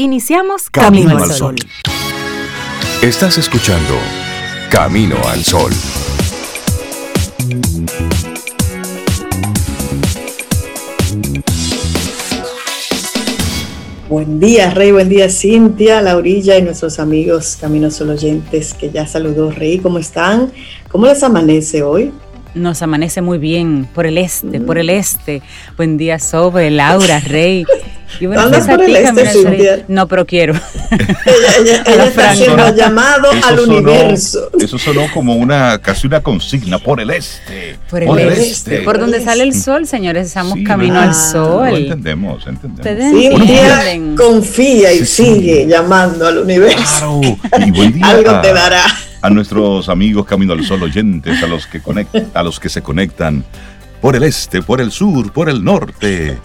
Iniciamos Camino, al Sol. Estás escuchando Camino al Sol. Buen día, Rey. Buen día, Cintia, Laurilla y nuestros amigos Camino Sol oyentes que ya saludó, Rey. ¿Cómo están? ¿Cómo les amanece hoy? Nos amanece muy bien por el este, por el este. Buen día, Sobe, Laura, Rey. Y bueno, ¿Andas por el este, No, pero quiero. Ella, está haciendo llamado al universo. Eso sonó como una casi una consigna, por el este. Por el, este. este. Por donde sale el sol, señores, estamos camino al sol. Lo entendemos, entendemos. Sí, un día confía y sigue llamando al universo. Claro. Y buen día. Algo te dará a nuestros amigos Camino al Sol oyentes, a los que a los que se conectan por el este, por el sur, por el norte.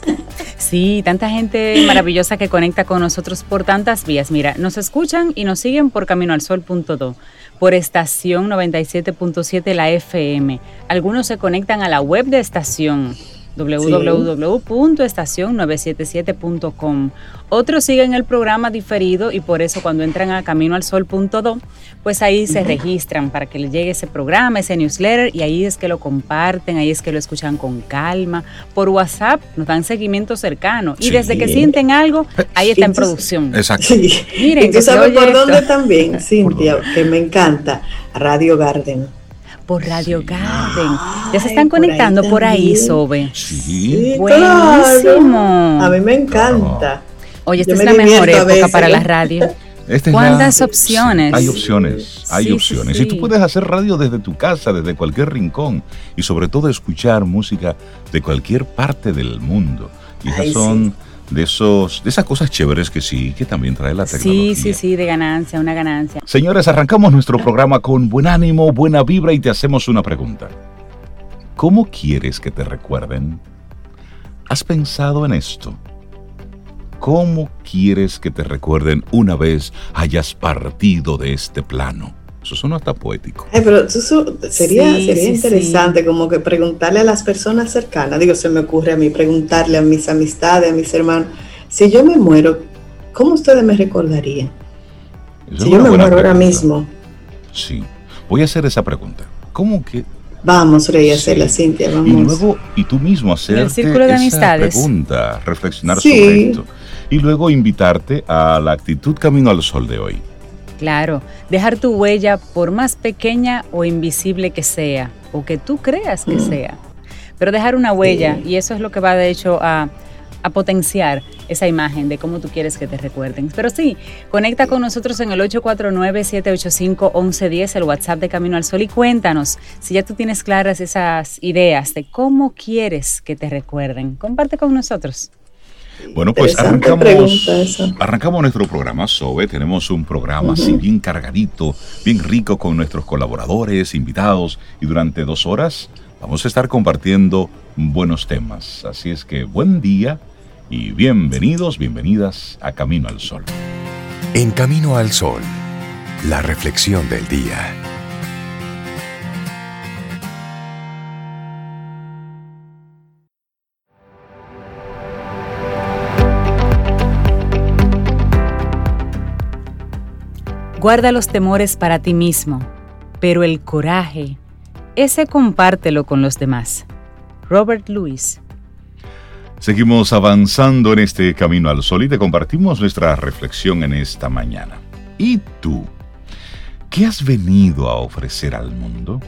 Sí, tanta gente maravillosa que conecta con nosotros por tantas vías. Mira, nos escuchan y nos siguen por caminoalsol.do, por estación 97.7 la FM. Algunos se conectan a la web de estación www.estacion977.com. Otros siguen el programa diferido y por eso cuando entran a caminoalsol.do, pues ahí se registran para que les llegue ese programa, ese newsletter y ahí es que lo comparten, ahí es que lo escuchan con calma. Por WhatsApp nos dan seguimiento cercano y desde que sienten algo, ahí está en producción. Exacto. Miren, ¿Y tú sabes por dónde también, Cintia, que me encanta? Radio Garden por Radio Garden. Ya se están conectando por ahí, Sobe. Sí. Buenísimo. A mí me encanta. Oye, esta es la mejor época para la radio. ¿Cuántas opciones? hay opciones, hay opciones. Y tú puedes hacer radio desde tu casa, desde cualquier rincón y sobre todo escuchar música de cualquier parte del mundo. Y esas son de esos de esas cosas chéveres que sí, que también trae la tecnología. Sí, sí, sí, de ganancia, una ganancia. Señores, arrancamos nuestro programa con buen ánimo, buena vibra y te hacemos una pregunta. ¿Cómo quieres que te recuerden? ¿Has pensado en esto? ¿Cómo quieres que te recuerden una vez hayas partido de este plano? Eso suena hasta poético. pero eso sería, sería interesante como que preguntarle a las personas cercanas, digo, se me ocurre a mí preguntarle a mis amistades, a mis hermanos, si yo me muero, ¿cómo ustedes me recordarían? si yo me muero ahora mismo. Sí, voy a hacer esa pregunta. ¿Cómo que Vamos, Rey, a hacerla, Cintia, vamos. Y luego, y tú mismo hacerte esa pregunta, reflexionar sobre esto y luego invitarte a la actitud Camino al Sol de hoy. Claro, dejar tu huella por más pequeña o invisible que sea, o que tú creas que mm. sea, pero dejar una huella y eso es lo que va de hecho a, a potenciar esa imagen de cómo tú quieres que te recuerden. Pero sí, conecta con nosotros en el 849-785-1110, el WhatsApp de Camino al Sol, y cuéntanos si ya tú tienes claras esas ideas de cómo quieres que te recuerden. Comparte con nosotros. Bueno, pues arrancamos, arrancamos nuestro programa SOBE. Tenemos un programa así bien cargadito, bien rico con nuestros colaboradores, invitados y durante dos horas vamos a estar compartiendo buenos temas. Así es que buen día y bienvenidos, bienvenidas a Camino al Sol. En Camino al Sol, la reflexión del día. Guarda los temores para ti mismo, pero el coraje, ese compártelo con los demás. Robert Louis. Seguimos avanzando en este camino al sol y te compartimos nuestra reflexión en esta mañana. ¿Y tú? ¿Qué has venido a ofrecer al mundo?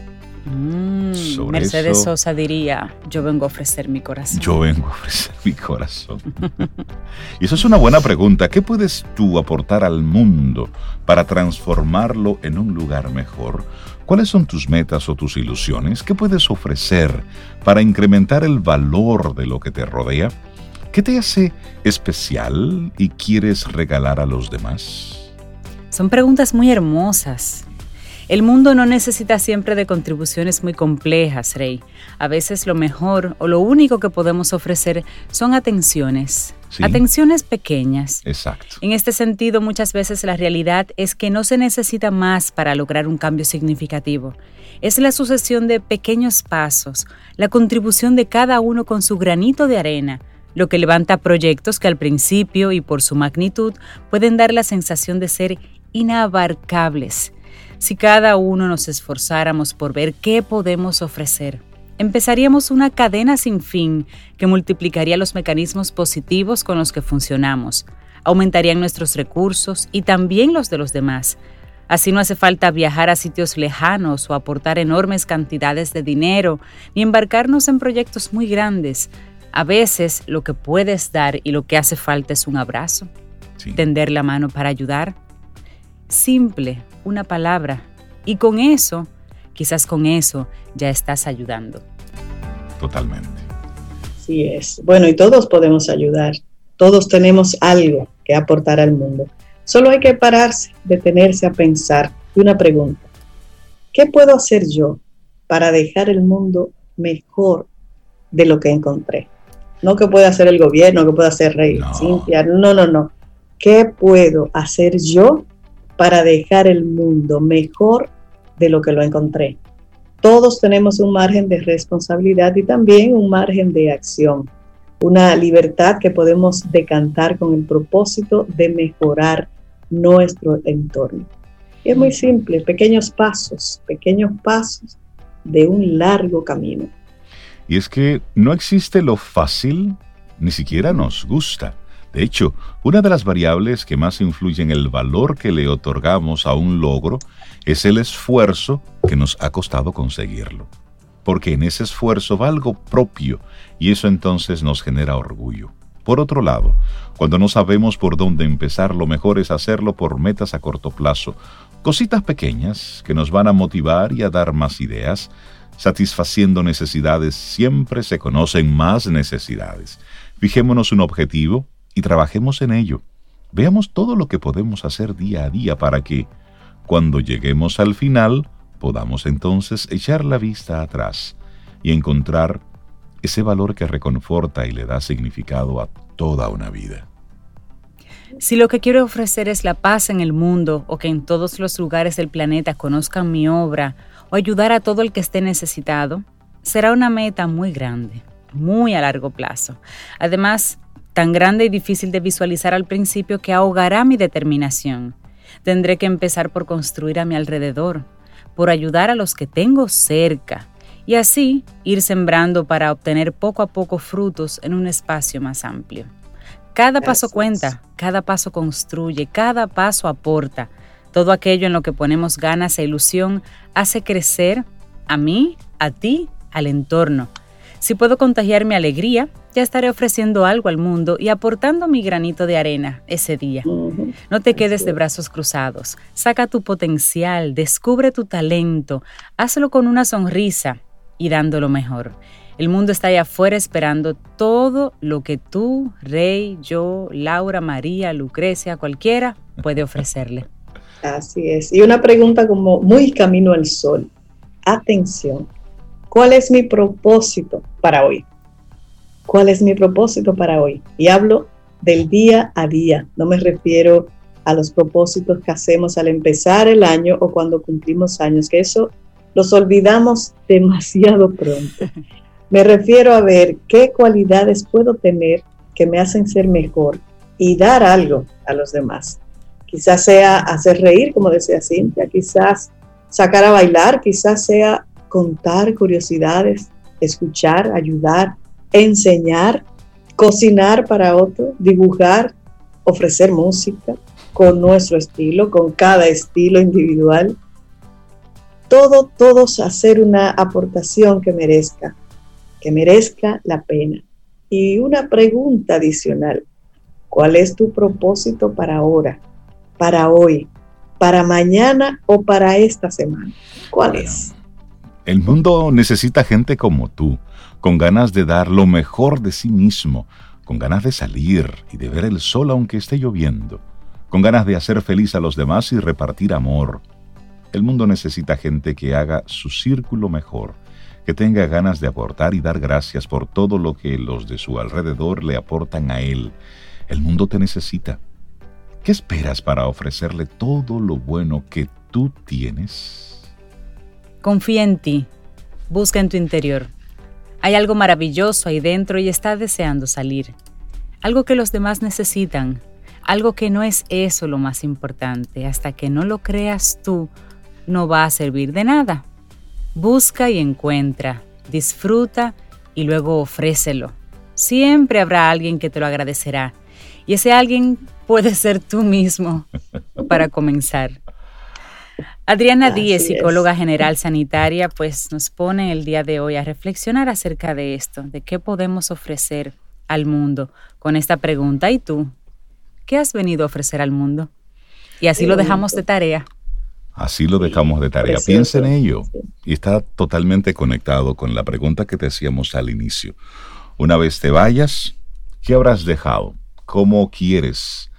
Mm, Mercedes Sosa diría, yo vengo a ofrecer mi corazón. Yo vengo a ofrecer mi corazón. y eso es una buena pregunta. ¿Qué puedes tú aportar al mundo para transformarlo en un lugar mejor? ¿Cuáles son tus metas o tus ilusiones? ¿Qué puedes ofrecer para incrementar el valor de lo que te rodea? ¿Qué te hace especial y quieres regalar a los demás? Son preguntas muy hermosas el mundo no necesita siempre de contribuciones muy complejas, Rey. A veces lo mejor o lo único que podemos ofrecer son atenciones. Atenciones pequeñas. Exacto. En este sentido, muchas veces la realidad es que no se necesita más para lograr un cambio significativo. Es la sucesión de pequeños pasos, la contribución de cada uno con su granito de arena, lo que levanta proyectos que al principio y por su magnitud pueden dar la sensación de ser inabarcables. Si cada uno nos esforzáramos por ver qué podemos ofrecer, empezaríamos una cadena sin fin que multiplicaría los mecanismos positivos con los que funcionamos, aumentarían nuestros recursos y también los de los demás. Así no hace falta viajar a sitios lejanos o aportar enormes cantidades de dinero, ni embarcarnos en proyectos muy grandes. A veces lo que puedes dar y lo que hace falta es un abrazo, tender la mano para ayudar. Simple, una palabra. Y con eso, quizás con eso, ya estás ayudando. Totalmente. Sí es. Bueno, y todos podemos ayudar. Todos tenemos algo que aportar al mundo. Solo hay que pararse, detenerse a pensar. Y una pregunta. ¿Qué puedo hacer yo para dejar el mundo mejor de lo que encontré? No que pueda hacer el gobierno, que pueda hacer Rey, no. Cintia. No, no, no. ¿Qué puedo hacer yo para dejar el mundo mejor de lo que lo encontré? Todos tenemos un margen de responsabilidad y también un margen de acción una libertad que podemos decantar con el propósito de mejorar nuestro entorno. Es muy simple, pequeños pasos, pequeños pasos de un largo camino. Y es que no existe lo fácil, ni siquiera nos gusta. De hecho, una de las variables que más influye en el valor que le otorgamos a un logro es el esfuerzo que nos ha costado conseguirlo porque en ese esfuerzo va algo propio y eso entonces nos genera orgullo. Por otro lado, cuando no sabemos por dónde empezar, lo mejor es hacerlo por metas a corto plazo, cositas pequeñas que nos van a motivar y a dar más ideas. Satisfaciendo necesidades siempre se conocen más necesidades. Fijémonos un objetivo y trabajemos en ello. Veamos todo lo que podemos hacer día a día para que, cuando lleguemos al final, podamos entonces echar la vista atrás y encontrar ese valor que reconforta y le da significado a toda una vida. Si lo que quiero ofrecer es la paz en el mundo o que en todos los lugares del planeta conozcan mi obra o ayudar a todo el que esté necesitado, será una meta muy grande, muy a largo plazo. Además, tan grande y difícil de visualizar al principio que ahogará mi determinación. Tendré que empezar por construir a mi alrededor, por ayudar a los que tengo cerca y así ir sembrando para obtener poco a poco frutos en un espacio más amplio. Cada paso cuenta, cada paso construye, cada paso aporta. Todo aquello en lo que ponemos ganas e ilusión hace crecer a mí, a ti, al entorno. Si puedo contagiar mi alegría, ya estaré ofreciendo algo al mundo y aportando mi granito de arena ese día. No te quedes de brazos cruzados. Saca tu potencial, descubre tu talento, hazlo con una sonrisa y dando lo mejor. El mundo está allá afuera esperando todo lo que tú, Rey, yo, Laura, María, Lucrecia, cualquiera puede ofrecerle. Así es. Y una pregunta como muy camino al sol. Atención. ¿Cuál es mi propósito para hoy? ¿Cuál es mi propósito para hoy? Y hablo del día a día. No me refiero a los propósitos que hacemos al empezar el año o cuando cumplimos años, que eso los olvidamos demasiado pronto. Me refiero a ver qué cualidades puedo tener que me hacen ser mejor y dar algo a los demás. Quizás sea hacer reír, como decía Cintia, quizás sacar a bailar, quizás sea contar curiosidades, escuchar, ayudar, enseñar, cocinar para otro, dibujar, ofrecer música con nuestro estilo, con cada estilo individual. Todo, todos hacer una aportación que merezca, que merezca la pena. Y una pregunta adicional, ¿cuál es tu propósito para ahora, para hoy, para mañana o para esta semana? ¿Cuál es? El mundo necesita gente como tú, con ganas de dar lo mejor de sí mismo, con ganas de salir y de ver el sol aunque esté lloviendo, con ganas de hacer feliz a los demás y repartir amor. El mundo necesita gente que haga su círculo mejor, que tenga ganas de aportar y dar gracias por todo lo que los de su alrededor le aportan a él. El mundo te necesita. ¿Qué esperas para ofrecerle todo lo bueno que tú tienes? Confía en ti. Busca en tu interior. Hay algo maravilloso ahí dentro y está deseando salir. algo que los demás necesitan, algo que no es eso lo más importante. Hasta que no lo creas tú, no va a servir de nada. Busca y encuentra, disfruta y luego ofrécelo. Siempre habrá alguien que te lo agradecerá. Y ese alguien puede ser tú mismo para comenzar. Adriana Díez, psicóloga general sanitaria, pues nos pone el día de hoy a reflexionar acerca de esto, de qué podemos ofrecer al mundo con esta pregunta. ¿Y tú? ¿Qué has venido a ofrecer al mundo? Y así lo dejamos de tarea. Así lo dejamos de tarea. Piensa en ello. Y está totalmente conectado con la pregunta que te hacíamos al inicio. Una vez te vayas, ¿qué habrás dejado? ¿Cómo quieres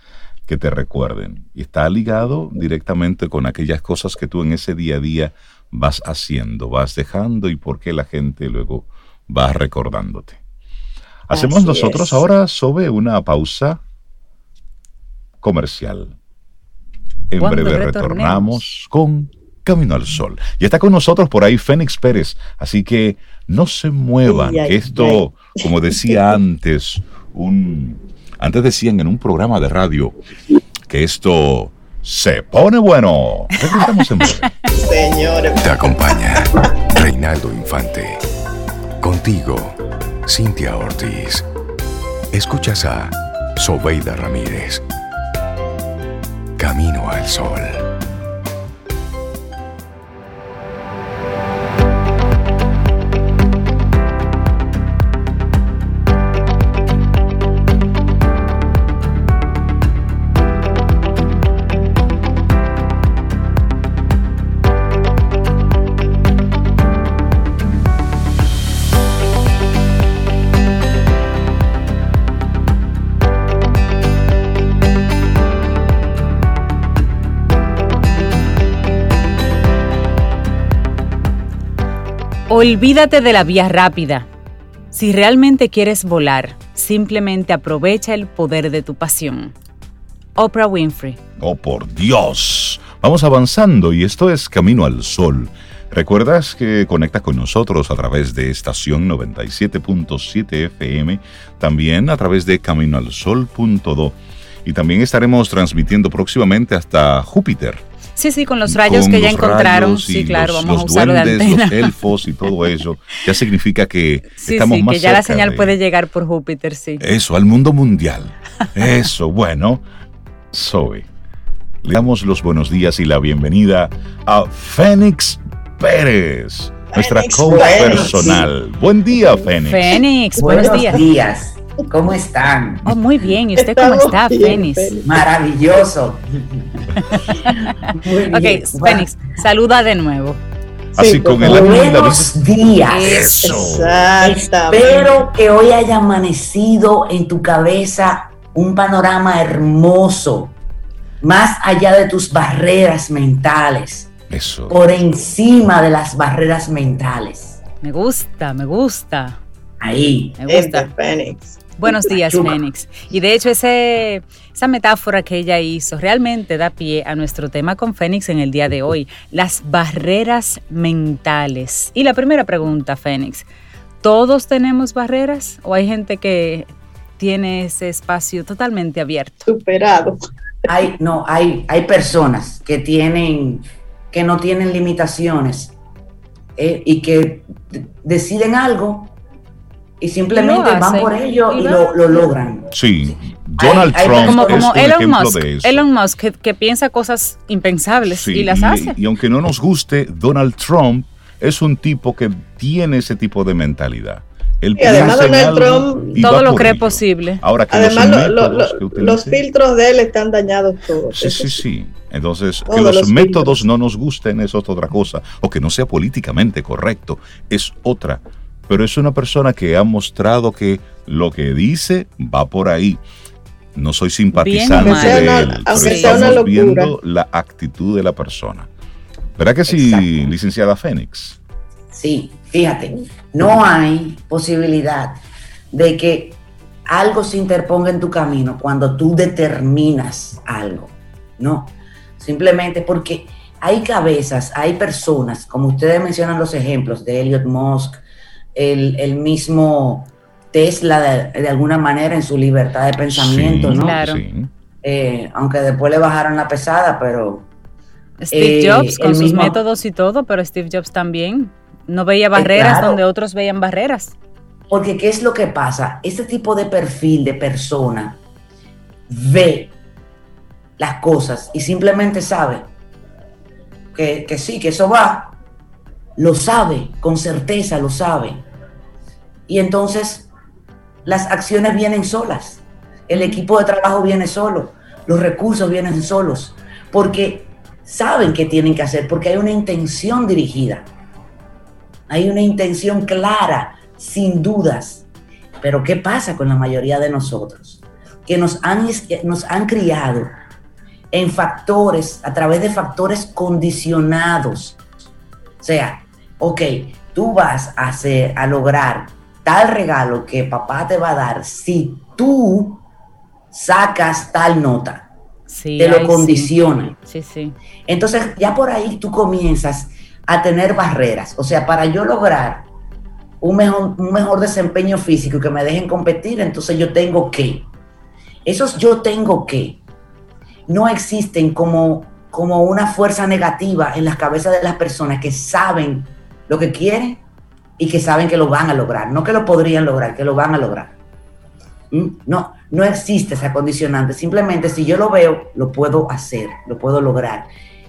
que te recuerden? Y está ligado directamente con aquellas cosas que tú en ese día a día vas haciendo, vas dejando y por qué la gente luego va recordándote. Hacemos nosotros ahora sobre una pausa comercial. En breve retornamos con Camino al Sol. Y está con nosotros por ahí Fénix Pérez. Así que no se muevan, que esto, como decía antes, un, antes decían en un programa de radio que esto se pone bueno. Regresamos en breve. Señores. Te acompaña Reinaldo Infante. Contigo, Cintia Ortiz. Escuchas a Sobeida Ramírez. Camino al Sol. Olvídate de la vía rápida. Si realmente quieres volar, simplemente aprovecha el poder de tu pasión. Oprah Winfrey. Oh, por Dios. Vamos avanzando y esto es Camino al Sol. ¿Recuerdas que conectas con nosotros a través de estación 97.7 FM, también a través de caminoalsol.do y también estaremos transmitiendo próximamente hasta Júpiter Sí, sí, con los rayos que ya encontraron. Sí, claro, vamos a usarlo de antena. Los elfos y todo eso. Ya significa que estamos sí, que ya la señal puede llegar por Júpiter, sí. Eso, al mundo mundial. Eso, bueno. Zoe, le damos los buenos días y la bienvenida a Fénix Pérez, nuestra coach personal. Buen día, Fénix. Fénix, buenos, buenos días. ¿Cómo están? Oh, muy bien. ¿Y usted cómo está, Fénix? Maravilloso. Ok, Fénix, saluda de nuevo. Así con el Buenos días. Eso. Espero que hoy haya amanecido en tu cabeza un panorama hermoso, más allá de tus barreras mentales. Eso. Por encima de las barreras mentales. Me gusta, me gusta. Ahí. Me gusta. Fénix. Buenos días, Fénix. Y de hecho, ese, esa metáfora que ella hizo realmente da pie a nuestro tema con Fénix en el día de hoy, las barreras mentales. Y la primera pregunta, Fénix, ¿todos tenemos barreras o hay gente que tiene ese espacio totalmente abierto? Superado. Hay, no, hay, hay personas que tienen, que no tienen limitaciones eh, y que deciden algo y simplemente van por ello y, lo, logran. Sí, Donald Trump como, como Elon Musk, Elon Musk que, piensa cosas impensables y las hace. Y aunque no nos guste, Donald Trump es un tipo que tiene ese tipo de mentalidad. y además Donald Trump todo lo cree posible. Ahora que además los, filtros de él están dañados todos. Sí, sí, sí. Entonces, que los, métodos no nos gusten es otra cosa. O que no sea políticamente correcto es otra pero es una persona que ha mostrado que lo que dice va por ahí. No soy simpatizante de él, pero estamos viendo la actitud de la persona. ¿Verdad que sí, licenciada Fénix? Sí, fíjate, no hay posibilidad de que algo se interponga en tu camino cuando tú determinas algo, ¿no? Simplemente porque hay cabezas, hay personas, como ustedes mencionan los ejemplos de Elliot Musk, el, mismo Tesla de, alguna manera en su libertad de pensamiento, ¿no? Claro. Eh, aunque después le bajaron la pesada, pero... Steve eh, Jobs con sus métodos y todo, pero Steve Jobs también no veía barreras donde otros veían barreras. Porque ¿qué es lo que pasa? Este tipo de perfil de persona ve las cosas y simplemente sabe que, que sí, que eso va, lo sabe, con certeza lo sabe. Y entonces las acciones vienen solas, el equipo de trabajo viene solo, los recursos vienen solos, porque saben qué tienen que hacer, porque hay una intención dirigida, hay una intención clara, sin dudas. Pero ¿qué pasa con la mayoría de nosotros? Que nos han, nos han criado en factores, a través de factores condicionados. O sea, ok, tú vas a, hacer, a lograr tal regalo que papá te va a dar si tú sacas tal nota. te lo condicionan. Sí. sí, Entonces ya por ahí tú comienzas a tener barreras. O sea, para yo lograr un mejor, un mejor desempeño físico y que me dejen competir, entonces yo tengo que. Esos yo tengo que no existen como, como una fuerza negativa en las cabezas de las personas que saben lo que quieren y que saben que lo van a lograr. No que lo podrían lograr, que lo van a lograr. ¿Mm? No, no existe esa condicionante. Simplemente si yo lo veo, lo puedo hacer, lo puedo lograr.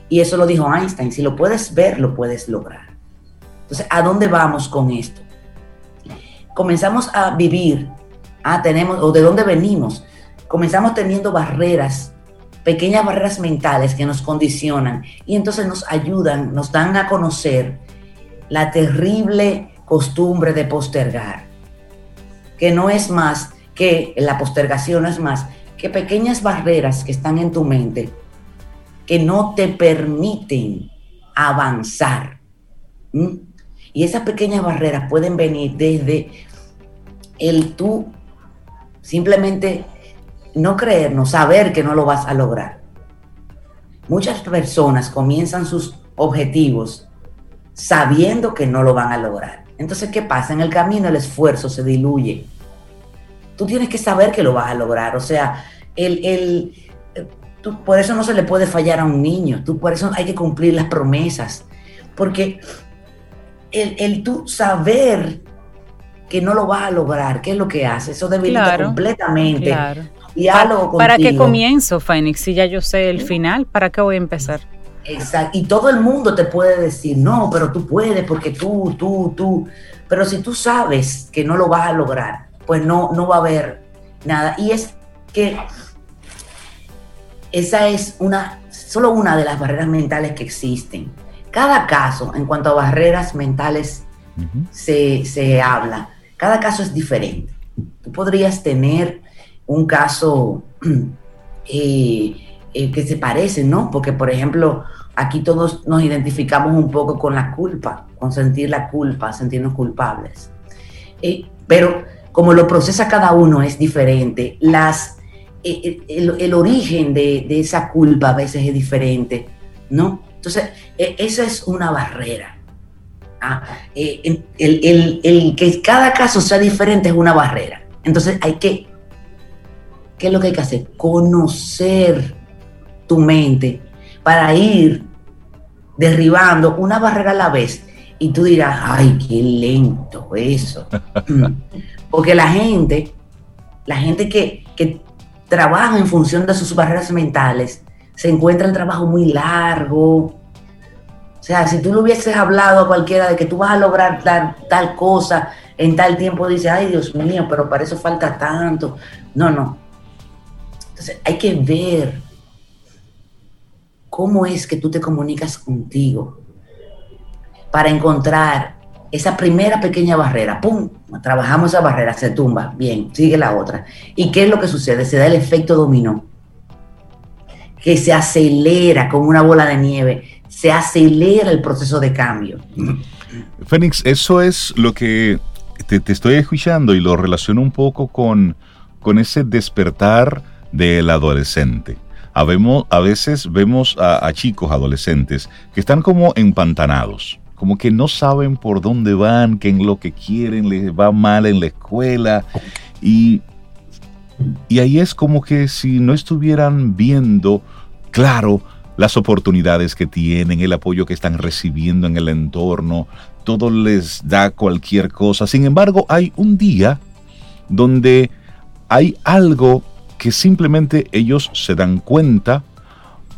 Y eso lo dijo Einstein. Si lo puedes ver, lo puedes lograr. Entonces, ¿a dónde vamos con esto? Comenzamos a vivir, ah, tenemos, o de dónde venimos. Comenzamos teniendo barreras pequeñas barreras mentales que nos condicionan y entonces nos ayudan, nos dan a conocer la terrible costumbre de postergar, que no es más que la postergación, no es más que pequeñas barreras que están en tu mente que no te permiten avanzar. Y esas pequeñas barreras pueden venir desde el tú simplemente no creernos, saber que no lo vas a lograr. Muchas personas comienzan sus objetivos sabiendo que no lo van a lograr. Entonces, ¿qué pasa? En el camino el esfuerzo se diluye. Tú tienes que saber que lo vas a lograr. O sea, el, el, por eso no se le puede fallar a un niño. Tú, por eso hay que cumplir las promesas. Porque el, el tú saber que no lo vas a lograr, ¿qué es lo que hace? Eso debilita completamente ¿Para qué comienzo, Fénix? Si ya yo sé el final, ¿para qué voy a empezar? Exacto. Y todo el mundo te puede decir, no, pero tú puedes porque tú, tú, tú. Pero si tú sabes que no lo vas a lograr, pues no, no va a haber nada. Y es que esa es una, solo una de las barreras mentales que existen. Cada caso, en cuanto a barreras mentales se, se habla, cada caso es diferente. Tú podrías tener un caso eh, eh, que se parece, ¿no? Porque, por ejemplo, aquí todos nos identificamos un poco con la culpa, con sentir la culpa, sentirnos culpables. Eh, pero como lo procesa cada uno es diferente, las, el, origen de, esa culpa a veces es diferente, ¿no? Entonces, esa es una barrera. Ah, el, el que cada caso sea diferente es una barrera. Entonces hay que ¿qué es lo que hay que hacer? Conocer tu mente para ir derribando una barrera a la vez. Y tú dirás, ay, qué lento eso. Porque la gente, la gente que, que trabaja en función de sus barreras mentales, se encuentra el trabajo muy largo. O sea, si tú le hubieses hablado a cualquiera de que tú vas a lograr tal, tal cosa en tal tiempo, dice, ay Dios mío, pero para eso falta tanto. No, no. Entonces hay que ver cómo es que tú te comunicas contigo para encontrar esa primera pequeña barrera. ¡Pum! Trabajamos esa barrera, se tumba. Bien, sigue la otra. ¿Y qué es lo que sucede? Se da el efecto dominó, que se acelera como una bola de nieve, se acelera el proceso de cambio. Fénix, eso es lo que te, estoy escuchando y lo relaciono un poco con, con ese despertar del adolescente. A veces vemos a, chicos adolescentes que están como empantanados, como que no saben por dónde van, que en lo que quieren les va mal en la escuela y, y ahí es como que si no estuvieran viendo claro las oportunidades que tienen, el apoyo que están recibiendo en el entorno, todo les da cualquier cosa. Sin embargo, hay un día donde hay algo que simplemente ellos se dan cuenta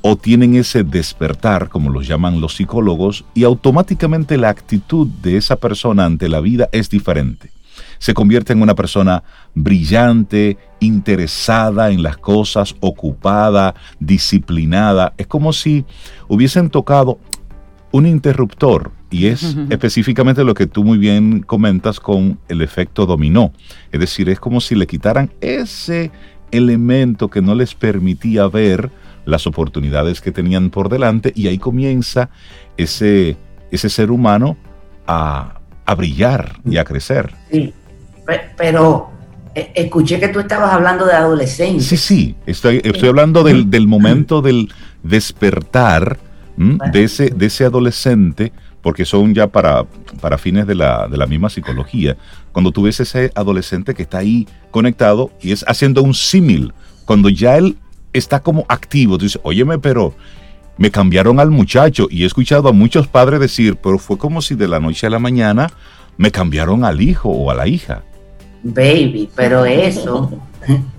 o tienen ese despertar, como los llaman los psicólogos, y automáticamente la actitud de esa persona ante la vida es diferente. Se convierte en una persona brillante, interesada en las cosas, ocupada, disciplinada. Es como si hubiesen tocado un interruptor y es específicamente lo que tú muy bien comentas con el efecto dominó. Es decir, es como si le quitaran ese elemento que no les permitía ver las oportunidades que tenían por delante y ahí comienza ese, ese ser humano a, brillar y a crecer. Sí, pero eh, escuché que tú estabas hablando de adolescencia. Sí, sí, estoy, estoy hablando del, del, momento del despertar de, ese, de ese adolescente, porque son ya para, para fines de la, de la misma psicología. Cuando tú ves ese adolescente que está ahí conectado y es haciendo un símil, cuando ya él está como activo. Tú dices, óyeme, pero me cambiaron al muchacho y he escuchado a muchos padres decir, pero fue como si de la noche a la mañana me cambiaron al hijo o a la hija. Baby, pero eso,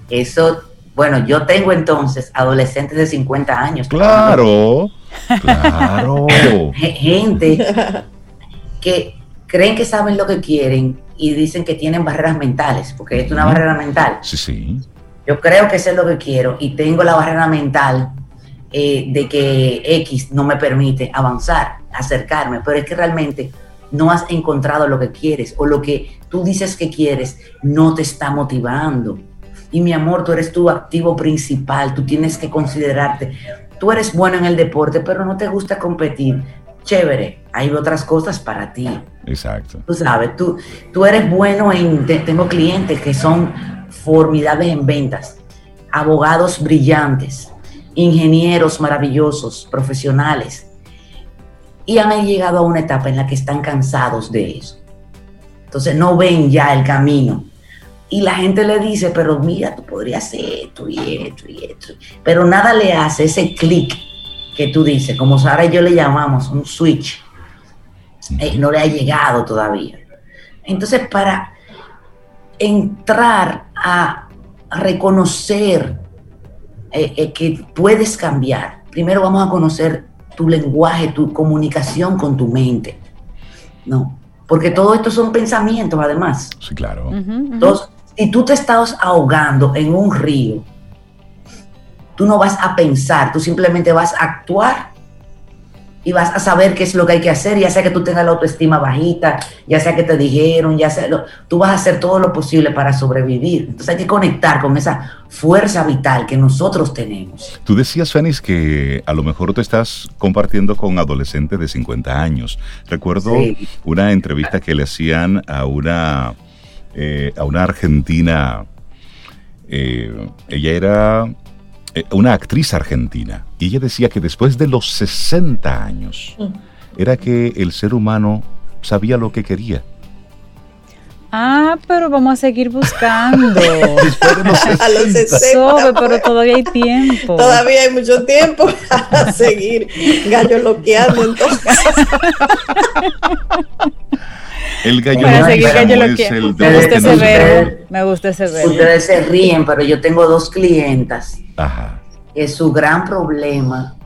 eso, bueno, yo tengo entonces adolescentes de 50 años. Claro, claro. Gente que creen que saben lo que quieren y dicen que tienen barreras mentales, porque es una barrera mental. Sí, sí. Yo creo que eso es lo que quiero y tengo la barrera mental eh, de que X no me permite avanzar, acercarme, pero es que realmente no has encontrado lo que quieres o lo que tú dices que quieres no te está motivando. Y mi amor, tú eres tu activo principal, tú tienes que considerarte. Tú eres bueno en el deporte, pero no te gusta competir. Chévere, hay otras cosas para ti. Exacto. Tú sabes, tú, tú eres bueno en, tengo clientes que son formidables en ventas, abogados brillantes, ingenieros maravillosos, profesionales, y han llegado a una etapa en la que están cansados de eso. Entonces no ven ya el camino. Y la gente le dice, pero mira, tú podrías hacer esto y esto y esto. Pero nada le hace ese clic que tú dices, como Sara y yo le llamamos un switch. Eh, no le ha llegado todavía. Entonces, para entrar a reconocer eh, eh, que puedes cambiar, primero vamos a conocer tu lenguaje, tu comunicación con tu mente. No, porque todo esto son pensamientos además. Sí, claro. Entonces, si tú te estás ahogando en un río, tú no vas a pensar, tú simplemente vas a actuar y vas a saber qué es lo que hay que hacer, ya sea que tú tengas la autoestima bajita, ya sea que te dijeron, ya sea, tú vas a hacer todo lo posible para sobrevivir. Entonces hay que conectar con esa fuerza vital que nosotros tenemos. Tú decías, Fénix, que a lo mejor te estás compartiendo con adolescentes de 50 años. Recuerdo una entrevista que le hacían a una, eh, a una argentina, eh, ella era eh, una actriz argentina, y ella decía que después de los 60 años mm. era que el ser humano sabía lo que quería. Ah, pero vamos a seguir buscando. Después de los 60. A los 60 pero todavía hay tiempo. Todavía hay mucho tiempo para seguir gallo loqueando entonces. El gallo es el Me gusta ese verbo. Me gusta ese verbo. Ustedes se ríen, pero yo tengo dos clientas. Ajá. Que su gran problema,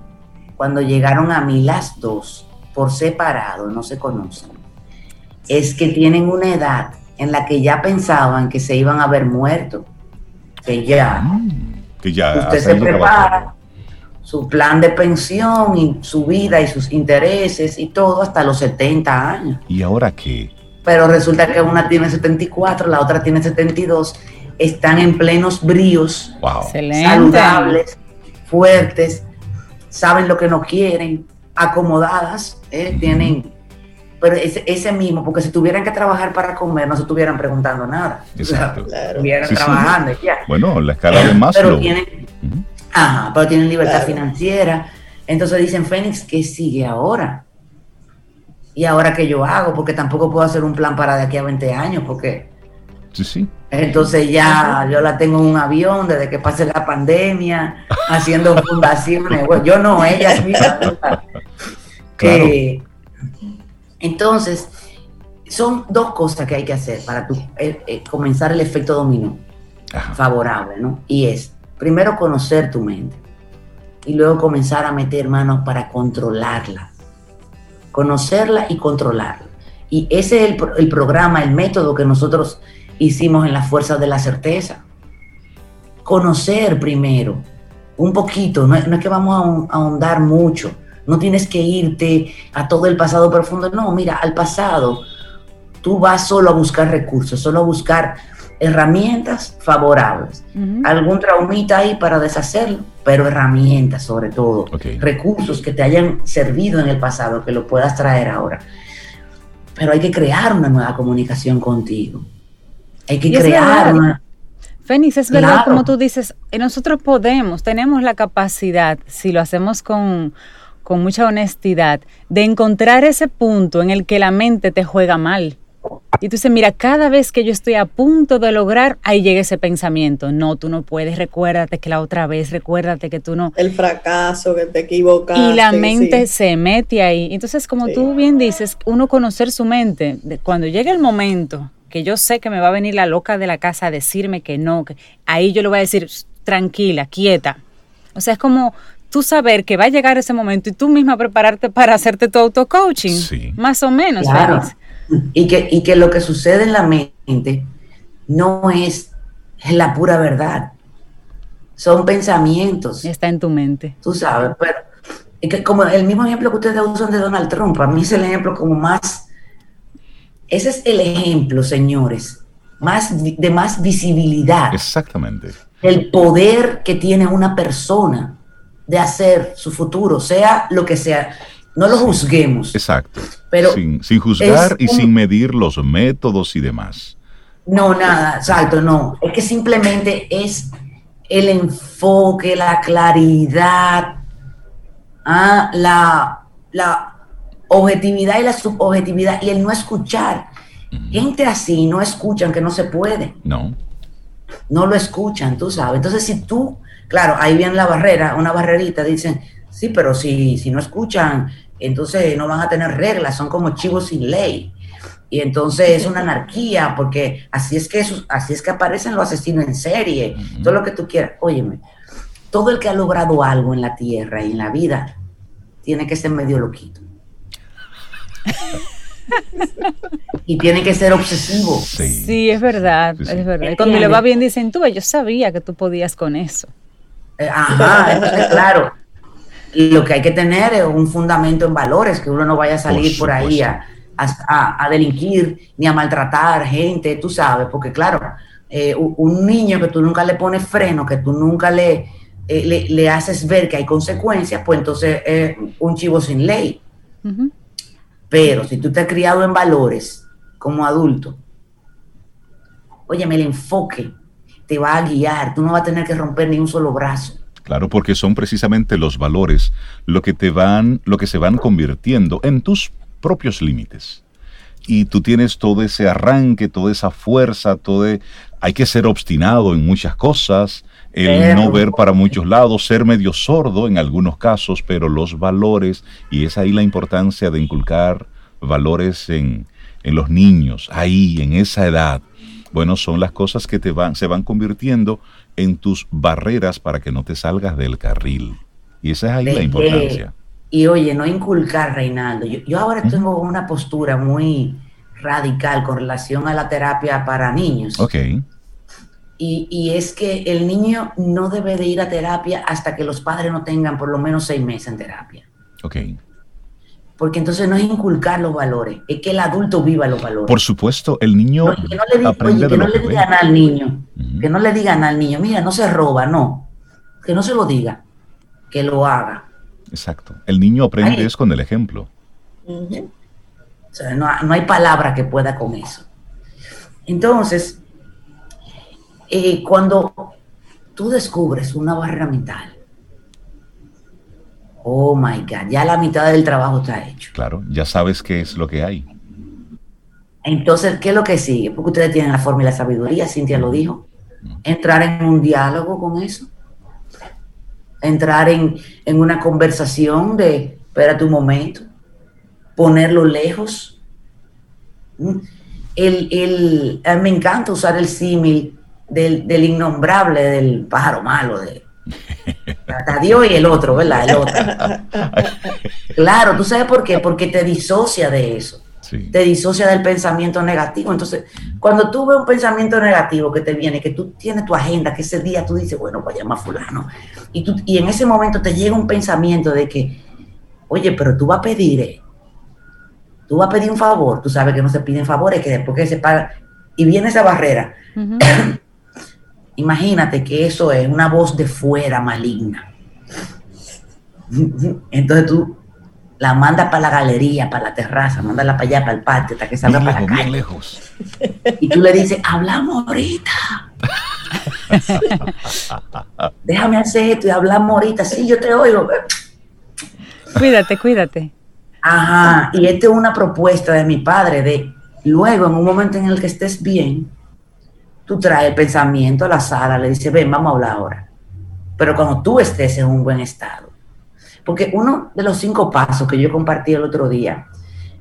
cuando llegaron a mí las dos, por separado, no se conocen, es que tienen una edad en la que ya pensaban que se iban a ver muertos. Que ya. Mm, que ya. Usted se prepara su plan de pensión y su vida y sus intereses y todo hasta los 70 años. ¿Y ahora qué? pero resulta que una tiene 74, la otra tiene 72, están en plenos bríos, saludables, fuertes, saben lo que no quieren, acomodadas, ¿eh? tienen, pero ese, mismo, porque si tuvieran que trabajar para comer, no se estuvieran preguntando nada. Exacto. estuvieran trabajando ya. Bueno, la escala de más. Pero tienen, ajá, pero tienen libertad financiera. Entonces dicen, Fénix, ¿qué sigue ahora? ¿Y ahora qué yo hago? Porque tampoco puedo hacer un plan para de aquí a 20 años, porque... Sí, sí. Entonces ya yo la tengo en un avión desde que pase la pandemia, haciendo fundaciones. Bueno, yo no, ella es mi claro. Eh, entonces, son dos cosas que hay que hacer para eh, eh, comenzar el efecto dominó favorable, ¿no? Y es, primero, conocer tu mente y luego comenzar a meter manos para controlarla. Conocerla y controlarla. Y ese es el, el programa, el método que nosotros hicimos en la fuerza de la certeza. Conocer primero, un poquito, no, es que vamos a ahondar mucho, no tienes que irte a todo el pasado profundo, no, mira, al pasado tú vas solo a buscar recursos, solo a buscar herramientas favorables. Algún traumita ahí para deshacerlo, pero herramientas sobre todo, recursos que te hayan servido en el pasado, que lo puedas traer ahora. Pero hay que crear una nueva comunicación contigo. Hay que crear una... Fénix, es verdad, como tú dices, eh, nosotros podemos, tenemos la capacidad, si lo hacemos con, con mucha honestidad, de encontrar ese punto en el que la mente te juega mal y tú dices, mira, cada vez que yo estoy a punto de lograr, ahí llega ese pensamiento. No, tú no puedes, recuérdate que la otra vez, recuérdate que tú no. El fracaso, que te equivocaste. Y la mente se mete ahí. Entonces, como tú bien dices, uno conocer su mente, cuando llegue el momento que yo sé que me va a venir la loca de la casa a decirme que no, que ahí yo le voy a decir, tranquila, quieta. O sea, es como tú saber que va a llegar ese momento y tú misma prepararte para hacerte tu auto-coaching. Sí. Más o menos, claro. Y que, y que lo que sucede en la mente no es, la pura verdad. Son pensamientos. Está en tu mente. Tú sabes, pero que como el mismo ejemplo que ustedes usan de Donald Trump, a mí es el ejemplo como más, ese es el ejemplo, señores, más de más visibilidad. Exactamente. El poder que tiene una persona de hacer su futuro, sea lo que sea. No lo juzguemos. Exacto. Pero sin, juzgar y sin medir los métodos y demás. No, nada, exacto, no. Es que simplemente es el enfoque, la claridad, ah, la, la objetividad y la subjetividad y el no escuchar. Gente así no escuchan que no se puede. No. No lo escuchan, tú sabes. Entonces, si tú, claro, ahí viene la barrera, una barrerita, dicen, sí, pero si, si no escuchan entonces no van a tener reglas, son como chivos sin ley. Y entonces es una anarquía, porque así es que, así es que aparecen los asesinos en serie, todo lo que tú quieras. Óyeme, todo el que ha logrado algo en la tierra y en la vida tiene que ser medio loquito. y tiene que ser obsesivo. Sí, es verdad, es verdad. Y cuando le va bien dicen, tú, yo sabía que tú podías con eso. Eh, ajá, claro. Lo que hay que tener es un fundamento en valores, que uno no vaya a salir por, ahí a, delinquir ni a maltratar gente, tú sabes, porque claro, eh, un niño que tú nunca le pones freno, que tú nunca le, eh, le, haces ver que hay consecuencias, pues entonces es un chivo sin ley. Pero si tú te has criado en valores como adulto, óyeme, el enfoque te va a guiar, tú no vas a tener que romper ni un solo brazo. Claro, porque son precisamente los valores lo que te van, lo que se van convirtiendo en tus propios límites. Y tú tienes todo ese arranque, toda esa fuerza, todo hay que ser obstinado en muchas cosas, el no ver para muchos lados, ser medio sordo en algunos casos, pero los valores, y es ahí la importancia de inculcar valores en, en los niños, ahí, en esa edad. Bueno, son las cosas que te van, se van convirtiendo en tus barreras para que no te salgas del carril. Y esa es ahí la importancia. y oye, no inculcar, Reinaldo. Yo, ahora tengo una postura muy radical con relación a la terapia para niños. Ok. Y, y, es que el niño no debe de ir a terapia hasta que los padres no tengan por lo menos seis meses en terapia. Ok porque entonces no es inculcar los valores, es que el adulto viva los valores. Por supuesto, el niño que no le, oye, que no le digan al niño, que no le digan al niño, mira, no se roba, no, que no se lo diga, que lo haga. Exacto, el niño aprende es con el ejemplo. O sea, no, hay palabra que pueda con eso. Entonces, eh, cuando tú descubres una barrera mental, Oh my God, ya la mitad del trabajo está hecho. Claro, ya sabes qué es lo que hay. Entonces, ¿qué es lo que sigue? Porque ustedes tienen la forma y la sabiduría, Cintia lo dijo. Entrar en un diálogo con eso. Entrar en, una conversación de, espérate un momento, ponerlo lejos. Mm. El, me encanta usar el símil del, del, innombrable, del pájaro malo, de Dios y el otro, ¿verdad? El otro. claro, ¿tú sabes por qué? Porque te disocia de eso. Te disocia del pensamiento negativo. Entonces, cuando tú ves un pensamiento negativo que te viene, que tú tienes tu agenda, que ese día tú dices, bueno, voy a llamar a fulano, y, tú, y en ese momento te llega un pensamiento de que, oye, pero tú vas a pedir, eh, tú vas a pedir un favor, tú sabes que no se piden favores, que después que se paga, y viene esa barrera. Imagínate que eso es una voz de fuera maligna. Entonces tú la mandas para la galería, para la terraza, mándala para allá, para el patio, hasta que salga para la calle. lejos. Y tú le dices, hablamos ahorita. Déjame hacer esto y hablamos ahorita. Sí, yo te oigo. Cuídate, cuídate. Ajá, y esta es una propuesta de mi padre de luego, en un momento en el que estés bien, tú traes el pensamiento a la sala, le dices, ven, vamos a hablar ahora. Pero cuando tú estés en un buen estado. Porque uno de los cinco pasos que yo compartí el otro día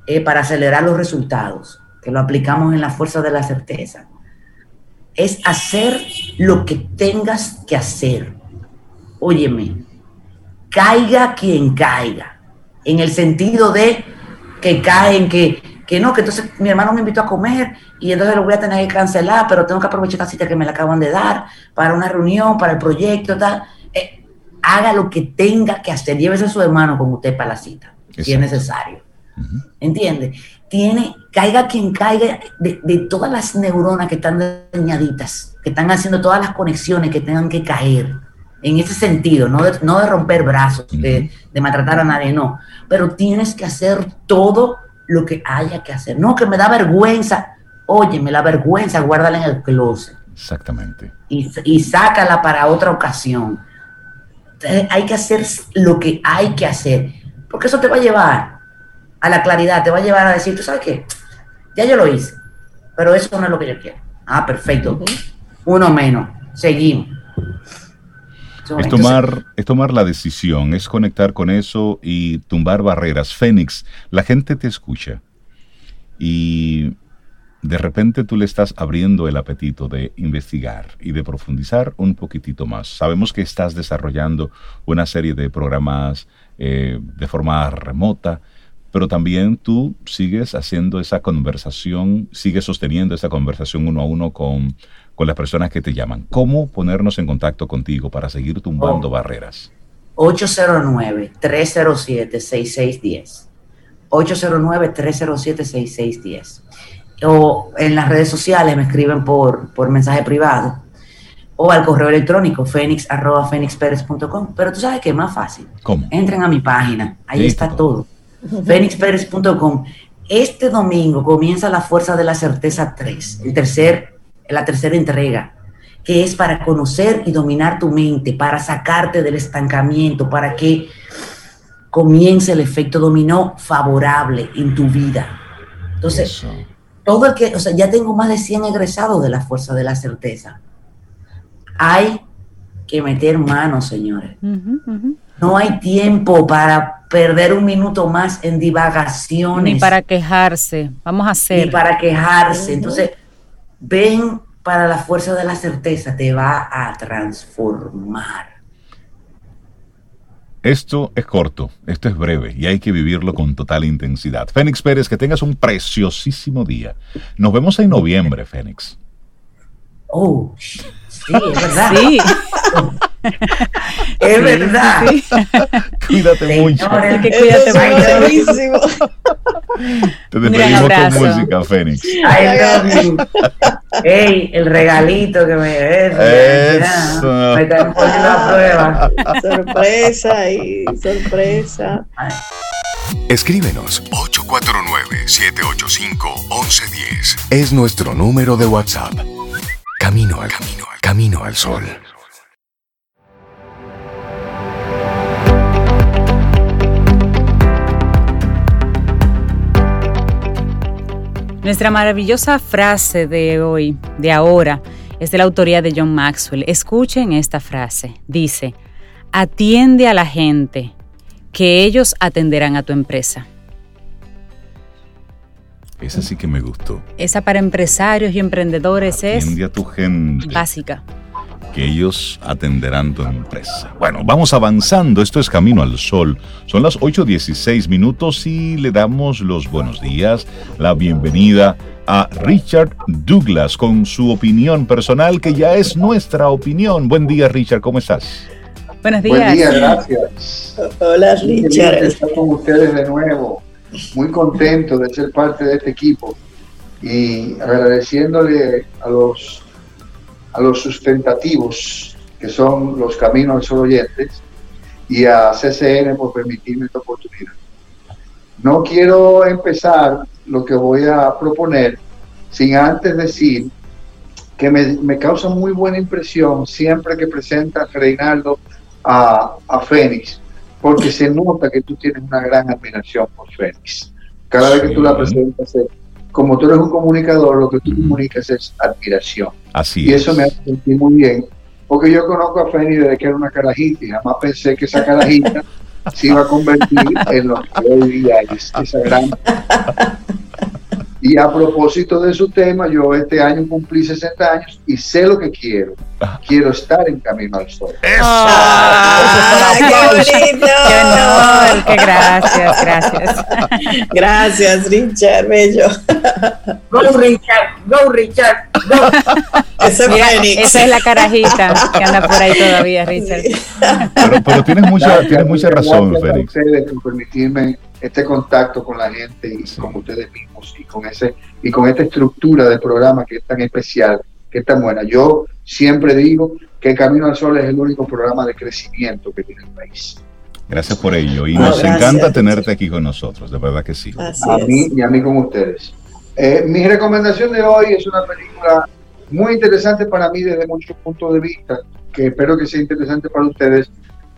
eh, para acelerar los resultados, que lo aplicamos en la fuerza de la certeza, es hacer lo que tengas que hacer. Óyeme, caiga quien caiga, en el sentido de que caen, que que no, que entonces mi hermano me invitó a comer y entonces lo voy a tener que cancelar, pero tengo que aprovechar esta cita que me la acaban de dar para una reunión, para el proyecto, tal. Eh, haga lo que tenga que hacer, llévese a su hermano con usted para la cita, si es necesario. ¿Entiende? Tiene, caiga quien caiga de, todas las neuronas que están dañaditas, que están haciendo todas las conexiones que tengan que caer en ese sentido, no de, no de romper brazos, de, de maltratar a nadie, no, pero tienes que hacer todo lo que haya que hacer. No, que me da vergüenza. Óyeme, la vergüenza, guárdala en el closet. Exactamente. Y, y sácala para otra ocasión. hay que hacer lo que hay que hacer. Porque eso te va a llevar a la claridad, te va a llevar a decir, ¿tú sabes qué? Ya yo lo hice, pero eso no es lo que yo quiero. Ah, perfecto. Uno menos. Seguimos. Es tomar, es tomar la decisión, es conectar con eso y tumbar barreras. Fénix, la gente te escucha y de repente tú le estás abriendo el apetito de investigar y de profundizar un poquitito más. Sabemos que estás desarrollando una serie de programas eh, de forma remota, pero también tú sigues haciendo esa conversación, sigues sosteniendo esa conversación uno a uno con con las personas que te llaman. ¿Cómo ponernos en contacto contigo para seguir tumbando barreras? 809-307-6610. 809-307-6610. O en las redes sociales me escriben por, por mensaje privado o al correo electrónico fenix.fenixperez.com. Pero tú sabes que es más fácil. ¿Cómo? Entren a mi página, ahí está todo. fenixperez.com. Este domingo comienza la Fuerza de la Certeza 3, el tercer la tercera entrega, que es para conocer y dominar tu mente, para sacarte del estancamiento, para que comience el efecto dominó favorable en tu vida. Entonces, todo el que, o sea, ya tengo más de 100 egresados de la fuerza de la certeza. Hay que meter manos, señores. No hay tiempo para perder un minuto más en divagaciones. Ni para quejarse. Vamos a hacer. Ni para quejarse. Entonces, ven para la fuerza de la certeza, te va a transformar. Esto es corto, esto es breve y hay que vivirlo con total intensidad. Fénix Pérez, que tengas un preciosísimo día. Nos vemos en noviembre, Fénix. Oh, sí, es verdad. Sí. es verdad. Cuídate mucho. Que cuídate mucho. Te despedimos con música, Fénix. Ey, el regalito que me Eso. Me están poniendo a prueba. Sorpresa y sorpresa. Escríbenos 849-785-1110. Es nuestro número de WhatsApp. Camino al camino, al camino al sol. Nuestra maravillosa frase de hoy, de ahora, es de la autoría de John Maxwell. Escuchen esta frase. Dice, atiende a la gente, que ellos atenderán a tu empresa. Esa sí que me gustó. Esa para empresarios y emprendedores Atiende es a tu gente. básica. Que ellos atenderán tu empresa. Bueno, vamos avanzando. Esto es Camino al Sol. Son las 8.16 minutos y le damos los buenos días, la bienvenida a Richard Douglas con su opinión personal, que ya es nuestra opinión. Buen día, Richard, ¿cómo estás? Buenos días. Buen día, gracias. Hola, Qué bien Richard. estar con ustedes de nuevo. Muy contento de ser parte de este equipo y agradeciéndole a los a los sustentativos que son los Caminos al Sol oyentes y a CCN por permitirme esta oportunidad. No quiero empezar lo que voy a proponer sin antes decir que me, me causa muy buena impresión siempre que presenta Reinaldo a, a Fénix, porque se nota que tú tienes una gran admiración por Fénix. Cada vez que tú la Sí. presentas, eh, como tú eres un comunicador, lo que tú comunicas es admiración. Así Y es. eso me hace sentir muy bien, porque yo conozco a Fénix desde que era una carajita y jamás pensé que esa carajita se iba a convertir en lo que hoy día es, esa gran... Y a propósito de su tema, yo este año cumplí 60 años y sé lo que quiero. Quiero estar en Camino al Sol. ¡Ah, qué bonito! ¡Qué honor! ¡Qué gracias! Gracias. Gracias, Richard, bello. Go Richard, go Richard, go. Ese Mira, esa es la carajita que anda por ahí todavía, Richard. Pero, pero tienes mucha, tienes mucha razón, gracias a Félix. ustedes por permitirme este contacto con la gente y Sí. con ustedes mismos y con ese y con esta estructura del programa que es tan especial, que es tan buena. Yo siempre digo que Camino al Sol es el único programa de crecimiento que tiene el país. Gracias por ello. Y Ah, nos gracias, encanta tenerte aquí con nosotros, de verdad que sí. Así A es. mí y a mí con ustedes. Eh, mi recomendación de hoy es una película muy interesante para mí desde muchos puntos de vista, que espero que sea interesante para ustedes,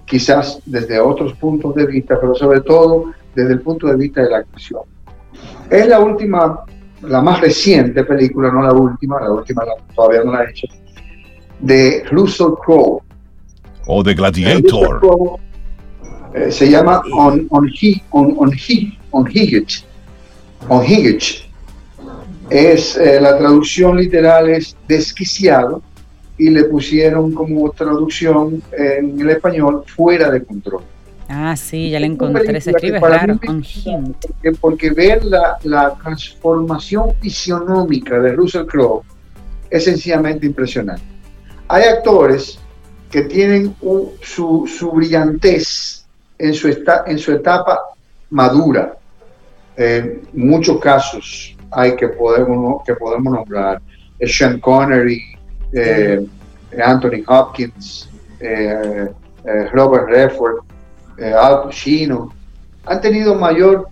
quizás desde otros puntos de vista, pero sobre todo desde el punto de vista de la actuación. Es la última, la más reciente película, no la última, la última todavía no la he hecho, de Russell Crowe. O de Gladiator. Crowe, eh, se llama On, on, Hi- on, on, Hi- on Higgins. On Higgins. Es, eh, la traducción literal es desquiciado y le pusieron como traducción en el español fuera de control. Ah, sí, ya la encontré. Se escribe hint. Porque, porque ver la, la transformación fisionómica de Russell Crowe es sencillamente impresionante. Hay actores que tienen un- su, su brillantez en su, esta- en su etapa madura. En muchos casos hay que podemos, que podemos nombrar eh, Sean Connery, eh, Anthony Hopkins, eh, eh, Robert Redford, eh, Al Pacino, han tenido mayor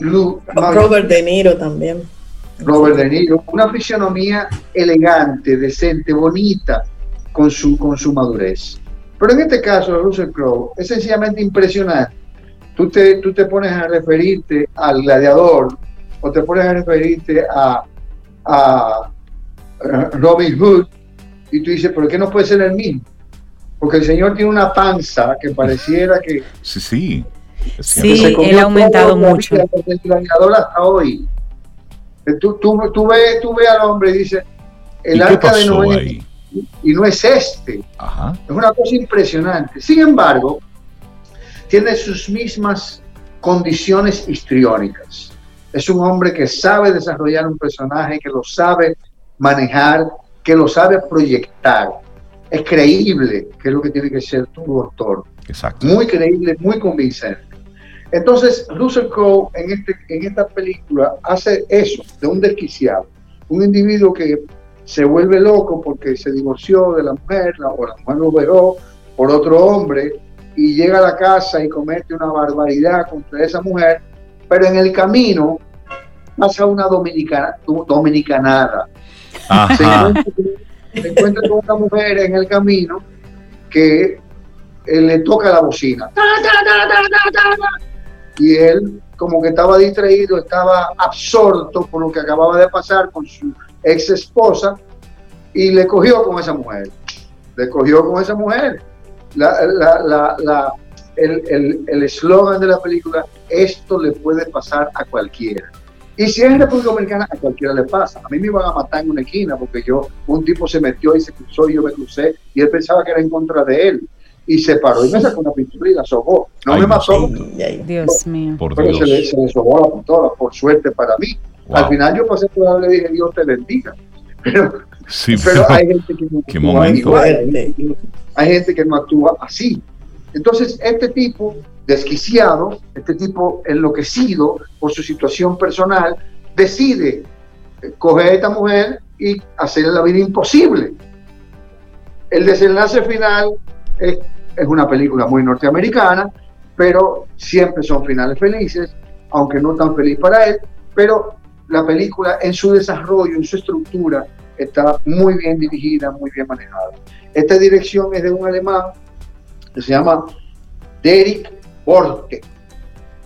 luz, mayor- Robert De Niro también. Robert De Niro, una fisionomía elegante, decente, bonita, con su, con su madurez. Pero en este caso, Russell Crowe es sencillamente impresionante. Tú te, tú te pones a referirte al gladiador o te pones a referirte a, a, eh, Robin Hood y tú dices, ¿por qué no puede ser el mismo? Porque el señor tiene una panza que pareciera que, Sí, sí. Sí, se él ha aumentado mucho. vida desde el gladiador hasta hoy. Eh, Tú, tú, tú, ves, tú ves al hombre y dices, ¿Y el qué arca de Noé, ahí? y no es este. Ajá. Es una cosa impresionante. Sin embargo, tiene sus mismas condiciones histriónicas. Es un hombre que sabe desarrollar un personaje, que lo sabe manejar, que lo sabe proyectar. Es creíble, que es lo que tiene que ser todo actor. Exacto. Muy creíble, muy convincente. Entonces, Russell Crowe en, este, en esta película hace eso, de un desquiciado. Un individuo que se vuelve loco porque se divorció de la mujer, la- o la mujer lo dejó por otro hombre, y llega a la casa y comete una barbaridad contra esa mujer, pero en el camino pasa una dominicana, dominicanada. Ajá. Encuentra con una mujer en el camino que eh, le toca la bocina. Y él como que estaba distraído, estaba absorto por lo que acababa de pasar con su ex esposa y le cogió con esa mujer. Le cogió con esa mujer. el eslogan de la película, esto le puede pasar a cualquiera. Y si es en República Dominicana, a cualquiera le pasa. A mí me iban a matar en una esquina porque yo, un tipo se metió y se cruzó y yo me crucé y él pensaba que era en contra de él. Y se paró y me sacó una pintura y la sobó. No me mató. Dios mío. pero Se, le, se le sobó la pintura, por suerte para mí. Al final yo pasé por y le dije, Dios te bendiga. Pero, sí, pero, hay gente que no actúa igual. Hay gente que no actúa así. Entonces, este tipo desquiciado, este tipo enloquecido por su situación personal, decide coger a esta mujer y hacerle la vida imposible. El desenlace final es, una película muy norteamericana, pero siempre son finales felices, aunque no tan feliz para él, pero la película en su desarrollo, en su estructura, está muy bien dirigida, muy bien manejada. Esta dirección es de un alemán se llama Derek Porte,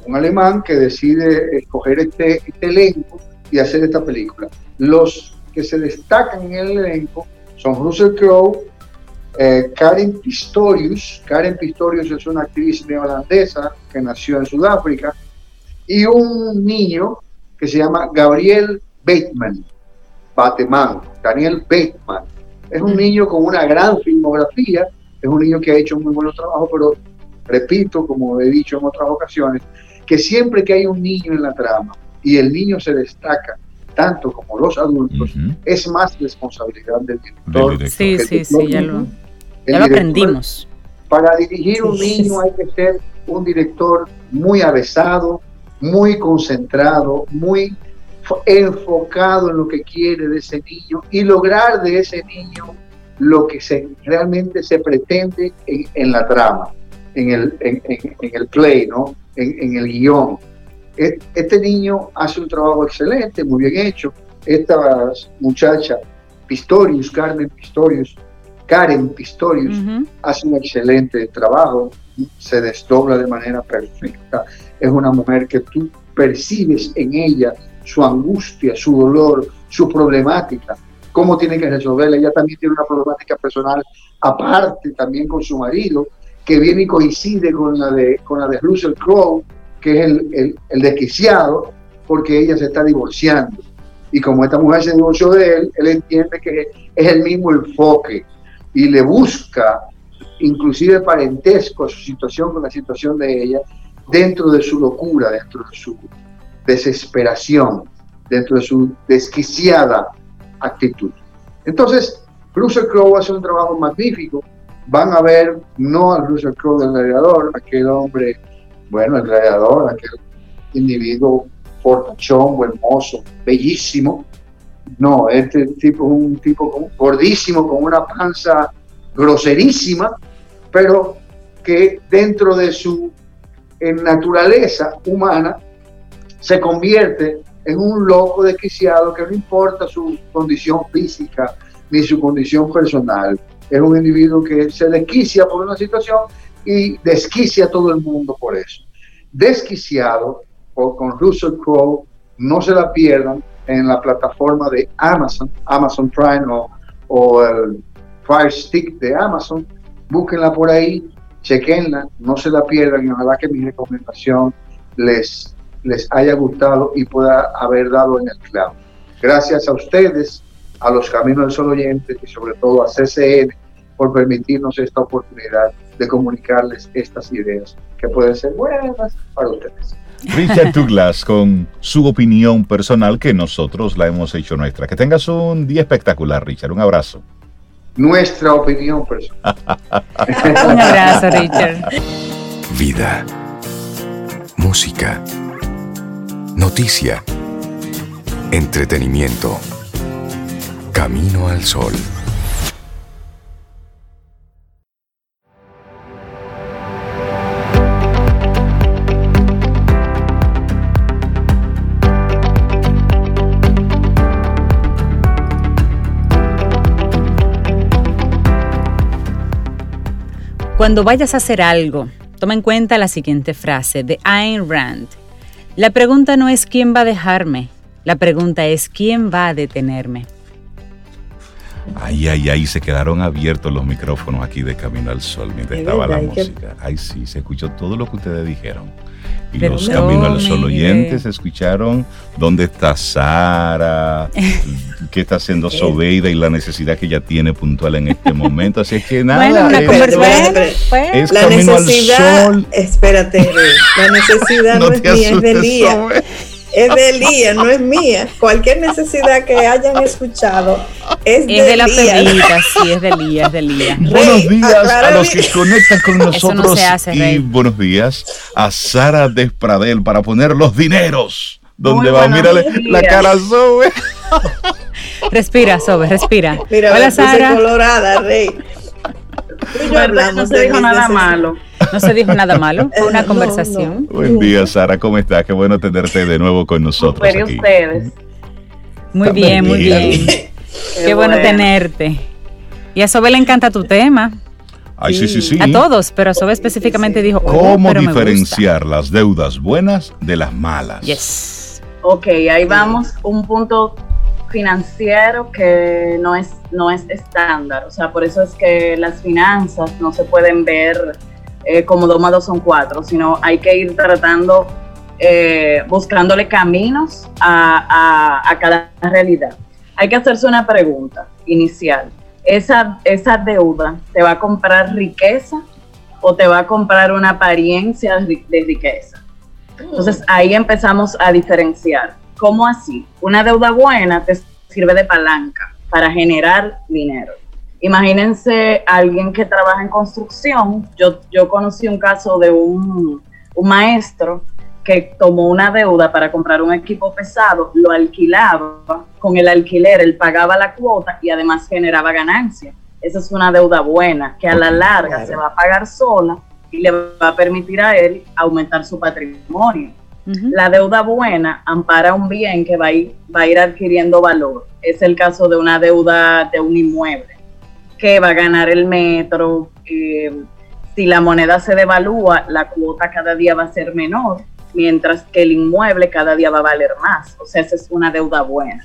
un alemán que decide escoger este, este, elenco y hacer esta película. Los que se destacan en el elenco son Russell Crowe, eh, Karen Pistorius. Karen Pistorius es una actriz neozelandesa que nació en Sudáfrica. Y un niño que se llama Gabriel Bateman. Bateman, Daniel Bateman. Es un niño con una gran filmografía, es un niño que ha hecho muy buenos trabajos, pero repito, como he dicho en otras ocasiones, que siempre que hay un niño en la trama y el niño se destaca tanto como los adultos, es más responsabilidad del director. Sí, sí, sí, ya lo, aprendimos. Para dirigir un niño hay que ser un director muy avesado, muy concentrado, muy enfocado en lo que quiere de ese niño y lograr de ese niño lo que se, realmente se pretende en la trama en el, en, el play, ¿no? En, el guion. E, este niño hace un trabajo excelente, muy bien hecho. Esta muchacha, Pistorius, Carmen Pistorius, Karen Pistorius, hace un excelente trabajo, se desdobla de manera perfecta. Es una mujer que tú percibes en ella su angustia, su dolor, su problemática, cómo tiene que resolverla. Ella también tiene una problemática personal aparte también con su marido, que viene y coincide con la de, con la de Russell Crowe, que es el, el, desquiciado, porque ella se está divorciando. Y como esta mujer se divorció de él, él entiende que es el mismo enfoque y le busca inclusive parentesco a su situación con la situación de ella dentro de su locura, dentro de su desesperación, dentro de su desquiciada actitud. Entonces, Russell Crowe hace un trabajo magnífico van a ver no al Russell Crowe del gladiador, aquel hombre, bueno, el gladiador, aquel individuo fortachón, buen bellísimo. No, este tipo es un tipo gordísimo, con una panza groserísima, pero que dentro de su naturaleza humana se convierte en un loco desquiciado que no importa su condición física ni su condición personal, es un individuo que se desquicia por una situación y desquicia a todo el mundo por eso. Desquiciado con Russell Crowe, no se la pierdan en la plataforma de Amazon, Amazon Prime o, el Fire Stick de Amazon. Búsquenla por ahí, chequenla, no se la pierdan y ojalá que mi recomendación les, les haya gustado y pueda haber dado en el clavo. Gracias a ustedes a los Caminos del Sol Oyentes y sobre todo a CCN por permitirnos esta oportunidad de comunicarles estas ideas que pueden ser buenas para ustedes. Richard Douglas con su opinión personal que nosotros la hemos hecho nuestra. Que tengas un día espectacular, Richard. Un abrazo. Nuestra opinión personal. un abrazo, Richard. Vida. Música. Noticia. Entretenimiento. Camino al sol. Cuando vayas a hacer algo, toma en cuenta la siguiente frase de Ayn Rand. La pregunta no es quién va a dejarme, la pregunta es quién va a detenerme. Ay, ay, ay, se quedaron abiertos los micrófonos aquí de Camino al Sol mientras estaba la música. Ay, sí, se escuchó todo lo que ustedes dijeron. Y los Camino al Sol oyentes escucharon dónde está Sara, qué está haciendo Sobeida y la necesidad que ella tiene puntual en este momento. Así es que nada, bueno, es, la Camino necesidad, al Sol. Espérate, la necesidad no, es mía, es de Lía es de Elías, no es mía. Cualquier necesidad que hayan escuchado es, de, es de la pedita, sí, es de Elías, es de Elías. Buenos días a los que conectan con nosotros y buenos días a Sara Despradel para poner los dineros. Donde va, mírale la cara Sobe. Respira, Sobe, respira. Mira, Hola, Sara. colorada, Rey. no se dijo nada malo. No se dijo nada malo, fue una conversación. Buen día, Sara, ¿cómo estás? Qué bueno tenerte de nuevo con nosotros. Aquí. ustedes. Muy bien, muy bien. Qué, bueno. tenerte. Y a Sobe le encanta tu tema. Ay, sí, sí, sí. A todos, pero a Sobe específicamente dijo cómo diferenciar las deudas buenas de las malas. Yes. Ok, ahí vamos. Un punto financiero que no es, no es estándar. O sea, por eso es que las finanzas no se pueden ver eh, como dos más dos son cuatro, sino hay que ir tratando, eh, buscándole caminos a, a, cada realidad. Hay que hacerse una pregunta inicial. ¿Esa, ¿Esa deuda te va a comprar riqueza o te va a comprar una apariencia de riqueza? Entonces ahí empezamos a diferenciar. ¿Cómo así? Una deuda buena te sirve de palanca para generar dinero. Imagínense alguien que trabaja en construcción. Yo, yo conocí un caso de un, maestro que tomó una deuda para comprar un equipo pesado, lo alquilaba, con el alquiler él pagaba la cuota y además generaba ganancia. Esa es una deuda buena que a la larga se va a pagar sola y le va a permitir a él aumentar su patrimonio. La deuda buena ampara un bien que va a, ir, va a ir adquiriendo valor. Es el caso de una deuda de un inmueble que va a ganar el metro. Eh, si la moneda se devalúa, la cuota cada día va a ser menor, mientras que el inmueble cada día va a valer más. O sea, esa es una deuda buena.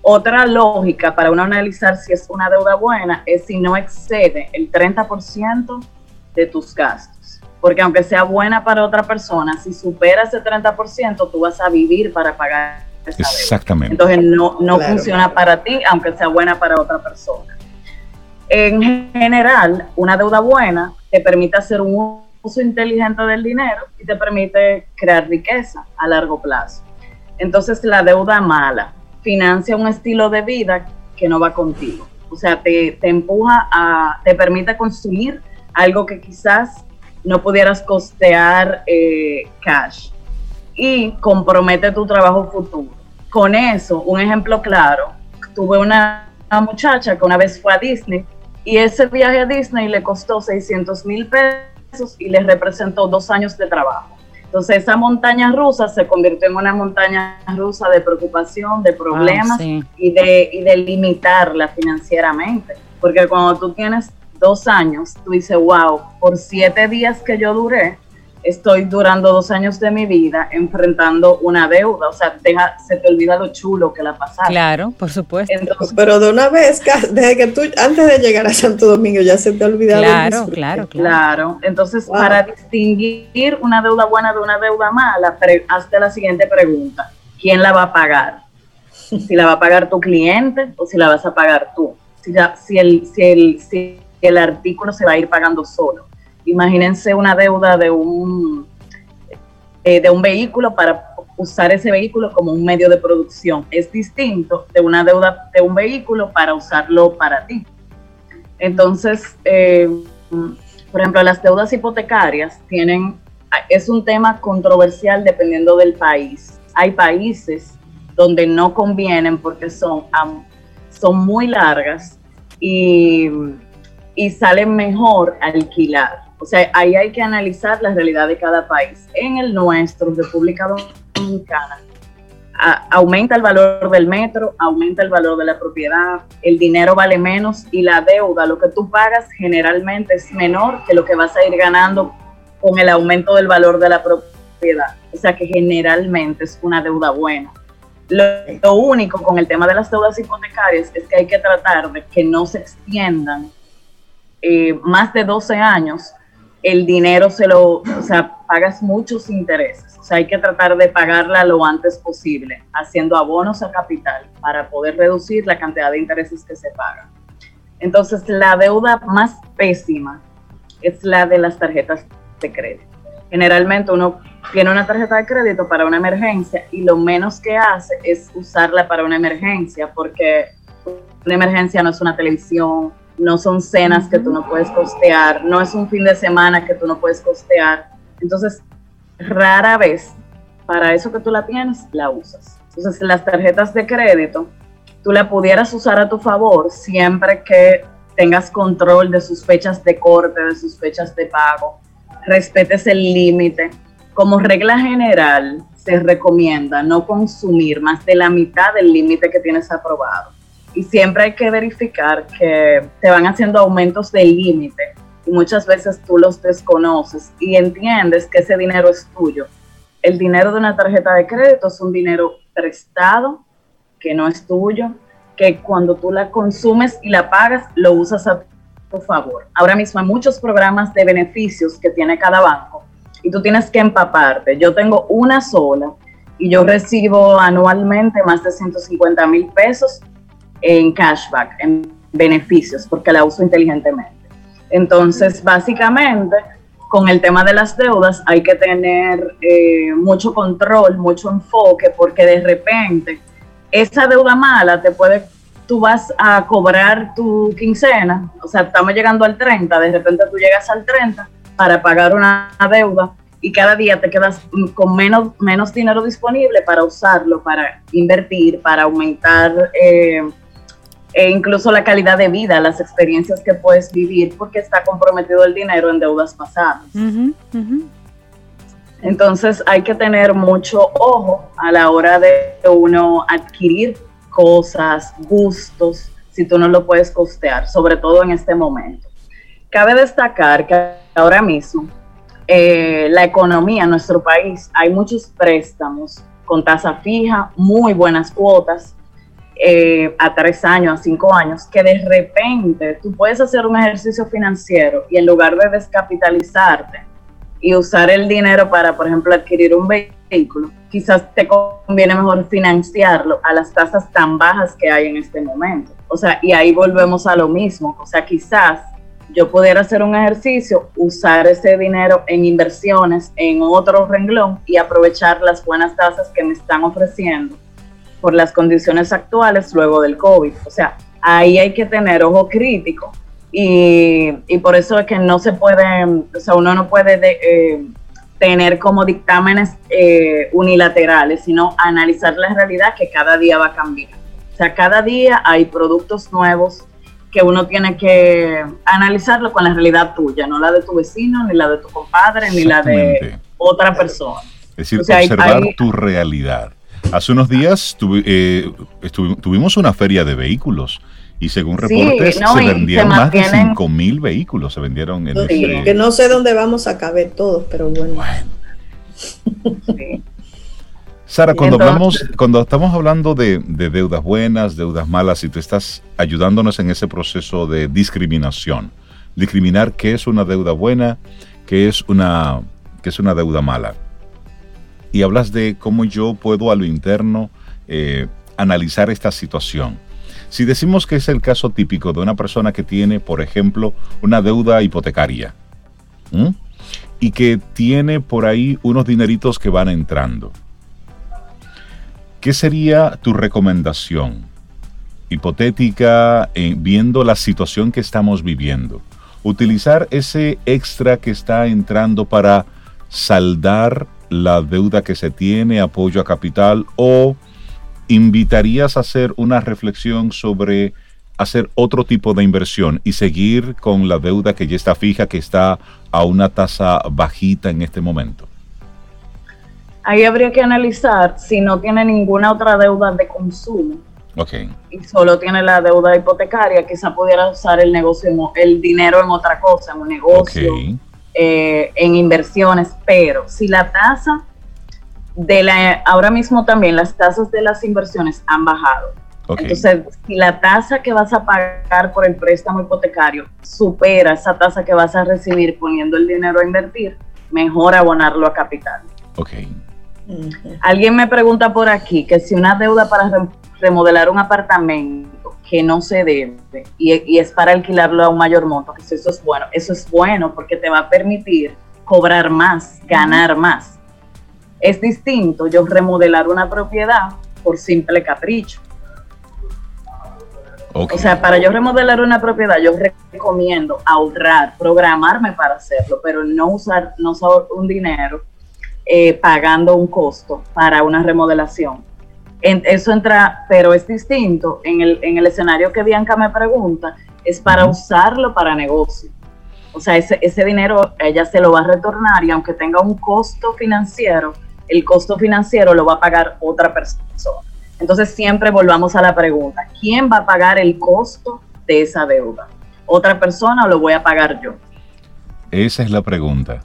Otra lógica para uno analizar si es una deuda buena es si no excede el 30% de tus gastos. Porque aunque sea buena para otra persona, si supera ese 30%, tú vas a vivir para pagar esa Exactamente. Entonces no, no funciona para ti, aunque sea buena para otra persona. En general, una deuda buena te permite hacer un uso inteligente del dinero y te permite crear riqueza a largo plazo. Entonces, la deuda mala financia un estilo de vida que no va contigo. O sea, te, empuja a, te permite construir algo que quizás no pudieras costear eh, cash y compromete tu trabajo futuro. Con eso, un ejemplo claro, tuve una muchacha que una vez fue a Disney y ese viaje a Disney le costó 600 mil pesos y le representó dos años de trabajo. Entonces esa montaña rusa se convirtió en una montaña rusa de preocupación, de problemas y, de, y de limitarla financieramente. Porque cuando tú tienes dos años, tú dices, wow, por siete días que yo duré, estoy durando dos años de mi vida enfrentando una deuda. O sea, deja, se te olvida lo chulo que la pasaste. Claro, por supuesto. Pero de una vez, desde que tú, antes de llegar a Santo Domingo, ya se te ha olvidado. Claro, claro, claro. Entonces, para distinguir una deuda buena de una deuda mala, hazte la siguiente pregunta. ¿Quién la va a pagar? Si la va a pagar tu cliente o si la vas a pagar tú. Si, si, el, si, el, si el artículo se va a ir pagando solo imagínense una deuda de un, eh, de un vehículo para usar ese vehículo como un medio de producción. Es distinto de una deuda de un vehículo para usarlo para ti. Entonces, eh, por ejemplo, las deudas hipotecarias tienen, es un tema controversial dependiendo del país. Hay países donde no convienen porque son, son muy largas y, y salen mejor alquilar. O sea, ahí hay que analizar la realidad de cada país. En el nuestro, República Dominicana, aumenta el valor del metro, aumenta el valor de la propiedad, el dinero vale menos y la deuda, lo que tú pagas generalmente es menor que lo que vas a ir ganando con el aumento del valor de la propiedad. O sea que generalmente es una deuda buena. Lo, único con el tema de las deudas hipotecarias es que hay que tratar de que no se extiendan eh, más de 12 años, el dinero se lo, o sea, pagas muchos intereses. O sea, hay que tratar de pagarla lo antes posible, haciendo abonos a capital para poder reducir la cantidad de intereses que se pagan. Entonces, la deuda más pésima es la de las tarjetas de crédito. Generalmente uno tiene una tarjeta de crédito para una emergencia y lo menos que hace es usarla para una emergencia, porque una emergencia no es una televisión, no son cenas que tú no puedes costear, no es un fin de semana que tú no puedes costear. Entonces, rara vez, para eso que tú la tienes, la usas. Entonces, las tarjetas de crédito, tú la pudieras usar a tu favor siempre que tengas control de sus fechas de corte, de sus fechas de pago, respetes el límite. Como regla general, se recomienda no consumir más de la mitad del límite que tienes aprobado. Y siempre hay que verificar que te van haciendo aumentos del límite y muchas veces tú los desconoces y entiendes que ese dinero es tuyo. El dinero de una tarjeta de crédito es un dinero prestado que no es tuyo, que cuando tú la consumes y la pagas, lo usas a tu favor. Ahora mismo hay muchos programas de beneficios que tiene cada banco y tú tienes que empaparte. Yo tengo una sola y yo recibo anualmente más de 150 mil pesos en cashback, en beneficios, porque la uso inteligentemente. Entonces, básicamente, con el tema de las deudas hay que tener eh, mucho control, mucho enfoque, porque de repente esa deuda mala te puede, tú vas a cobrar tu quincena, o sea, estamos llegando al 30, de repente tú llegas al 30 para pagar una deuda y cada día te quedas con menos, menos dinero disponible para usarlo, para invertir, para aumentar eh, e incluso la calidad de vida, las experiencias que puedes vivir, porque está comprometido el dinero en deudas pasadas. Entonces hay que tener mucho ojo a la hora de uno adquirir cosas, gustos, si tú no lo puedes costear, sobre todo en este momento. Cabe destacar que ahora mismo eh, la economía en nuestro país, hay muchos préstamos con tasa fija, muy buenas cuotas, eh, a tres años, a cinco años, que de repente tú puedes hacer un ejercicio financiero y en lugar de descapitalizarte, y usar el dinero para, por ejemplo, adquirir un vehículo, quizás te conviene mejor financiarlo a las tasas tan bajas que hay en este momento. O sea, y ahí volvemos a lo mismo. O sea, quizás yo pudiera hacer un ejercicio, usar ese dinero en inversiones en otro renglón y aprovechar las buenas tasas que me están ofreciendo por las condiciones actuales luego del COVID. O sea, ahí hay que tener ojo crítico y, por eso es que no se puede, o sea, uno no puede eh, tener como dictámenes eh, unilaterales, sino analizar la realidad que cada día va a cambiar. O sea, cada día hay productos nuevos que uno tiene que analizarlo con la realidad tuya, no la de tu vecino, ni la de tu compadre, ni la de otra persona. Es decir, observar tu realidad. Hace unos días eh, tuvimos una feria de vehículos y según reportes se vendieron más de 5 mil vehículos, se vendieron en Que no sé dónde vamos a caber todos, pero bueno. Sara, cuando hablamos, cuando estamos hablando de, deudas buenas, deudas malas, y tú estás ayudándonos en ese proceso de discriminación, discriminar qué es una deuda buena, qué es una, qué es una deuda mala. Y hablas de cómo yo puedo a lo interno eh, analizar esta situación si decimos que es el caso típico de una persona que tiene, por ejemplo, una deuda hipotecaria y que tiene por ahí unos dineritos que van entrando, ¿qué sería tu recomendación hipotética eh, viendo la situación que estamos viviendo? Utilizar ese extra que está entrando para saldar la deuda que se tiene, apoyo a capital o ¿invitarías a hacer una reflexión sobre hacer otro tipo de inversión y seguir con la deuda que ya está fija, que está a una tasa bajita en este momento? Ahí habría que analizar si no tiene ninguna otra deuda de consumo. Okay. Y solo tiene la deuda hipotecaria, quizá pudiera usar el negocio, el dinero en otra cosa, en un negocio, eh, en inversiones, pero si la tasa de la, ahora mismo también las tasas de las inversiones han bajado. Entonces, si la tasa que vas a pagar por el préstamo hipotecario supera esa tasa que vas a recibir poniendo el dinero a invertir, mejor abonarlo a capital. Ok. Alguien me pregunta por aquí que si una deuda para remodelar un apartamento que no se debe y, es para alquilarlo a un mayor monto, que eso es bueno. Eso es bueno porque te va a permitir cobrar más, ganar más. Es distinto yo remodelar una propiedad por simple capricho. O sea, para yo remodelar una propiedad, yo recomiendo ahorrar, programarme para hacerlo, pero no usar, no usar un dinero eh, pagando un costo para una remodelación. Eso entra, pero es distinto. En el, en el escenario que Bianca me pregunta, es para usarlo para negocio. O sea, ese, ese dinero ella se lo va a retornar y aunque tenga un costo financiero, el costo financiero lo va a pagar otra persona. Entonces siempre volvamos a la pregunta, ¿quién va a pagar el costo de esa deuda? ¿Otra persona o lo voy a pagar yo? Esa es la pregunta.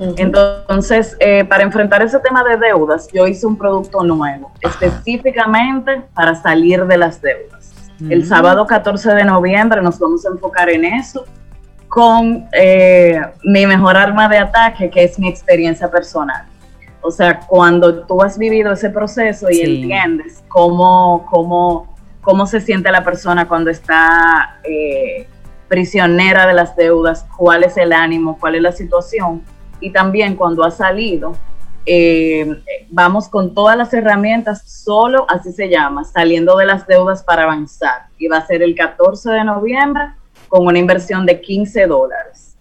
Entonces, eh, para enfrentar ese tema de deudas, yo hice un producto nuevo, específicamente para salir de las deudas. El sábado 14 de noviembre nos vamos a enfocar en eso con eh, mi mejor arma de ataque, que es mi experiencia personal. O sea, cuando tú has vivido ese proceso y entiendes cómo, cómo, cómo se siente la persona cuando está eh, prisionera de las deudas, cuál es el ánimo, cuál es la situación, y también cuando ha salido, eh, vamos con todas las herramientas, solo así se llama, saliendo de las deudas para avanzar. Y va a ser el 14 de noviembre con una inversión de 15 dólares.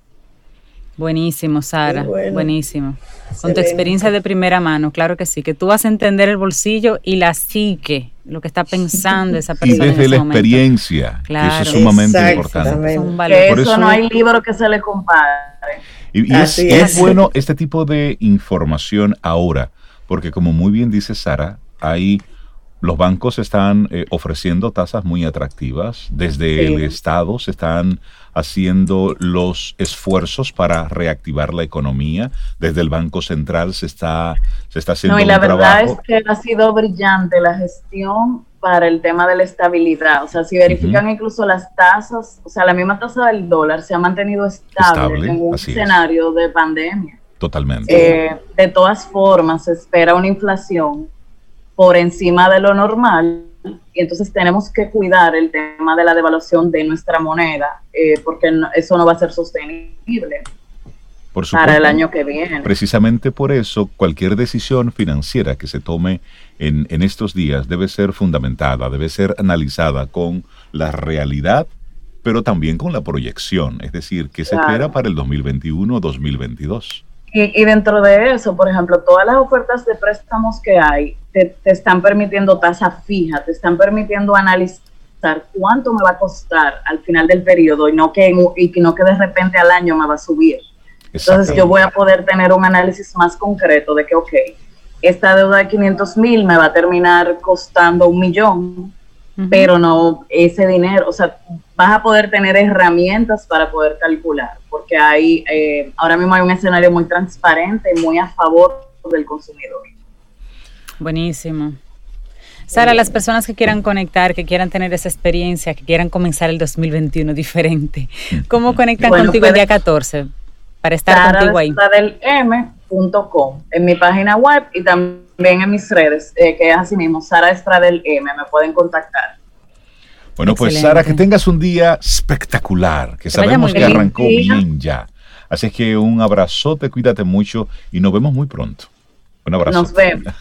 Buenísimo, Sara, buenísimo. Con tu experiencia de primera mano, claro que sí, que tú vas a entender el bolsillo y la psique, lo que está pensando esa persona. Y desde la experiencia, que eso es sumamente importante. Por eso no hay libro que se le compare. Y, es, bueno este tipo de información ahora, porque como muy bien dice Sara, hay los bancos están eh, ofreciendo tasas muy atractivas. Desde el Estado se están haciendo los esfuerzos para reactivar la economía. Desde el Banco Central se está, se está haciendo. No, y la verdad es que ha sido brillante la gestión para el tema de la estabilidad. O sea, si verifican incluso las tasas, o sea, la misma tasa del dólar se ha mantenido estable, en un escenario de pandemia. Totalmente. Eh, de todas formas, se espera una inflación por encima de lo normal y entonces tenemos que cuidar el tema de la devaluación de nuestra moneda eh, porque eso no va a ser sostenible para el año que viene. Precisamente por eso, cualquier decisión financiera que se tome en, en estos días debe ser fundamentada, debe ser analizada con la realidad, pero también con la proyección, es decir, qué se espera para el 2021 o 2022. Y, y, dentro de eso, por ejemplo, todas las ofertas de préstamos que hay te, te están permitiendo tasa fija, te están permitiendo analizar cuánto me va a costar al final del periodo y no que, y no que de repente al año me va a subir. Entonces yo voy a poder tener un análisis más concreto de que, ok, esta deuda de 500 mil me va a terminar costando un millón, pero no ese dinero, o sea, vas a poder tener herramientas para poder calcular, porque hay, eh, ahora mismo hay un escenario muy transparente y muy a favor del consumidor. Buenísimo. Sara, las personas que quieran conectar, que quieran tener esa experiencia, que quieran comenzar el 2021 diferente, ¿cómo conectan contigo el día 14? Para estar contigo ahí. M.com en mi página web y también en mis redes, eh, que es así mismo, Sara Estradel M, me pueden contactar. Bueno, pues Sara, que tengas un día espectacular, que sabemos que arrancó bien ya. Así que un abrazote, cuídate mucho y nos vemos muy pronto. Un abrazo. Nos vemos.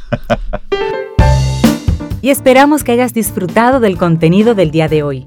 y esperamos que hayas disfrutado del contenido del día de hoy.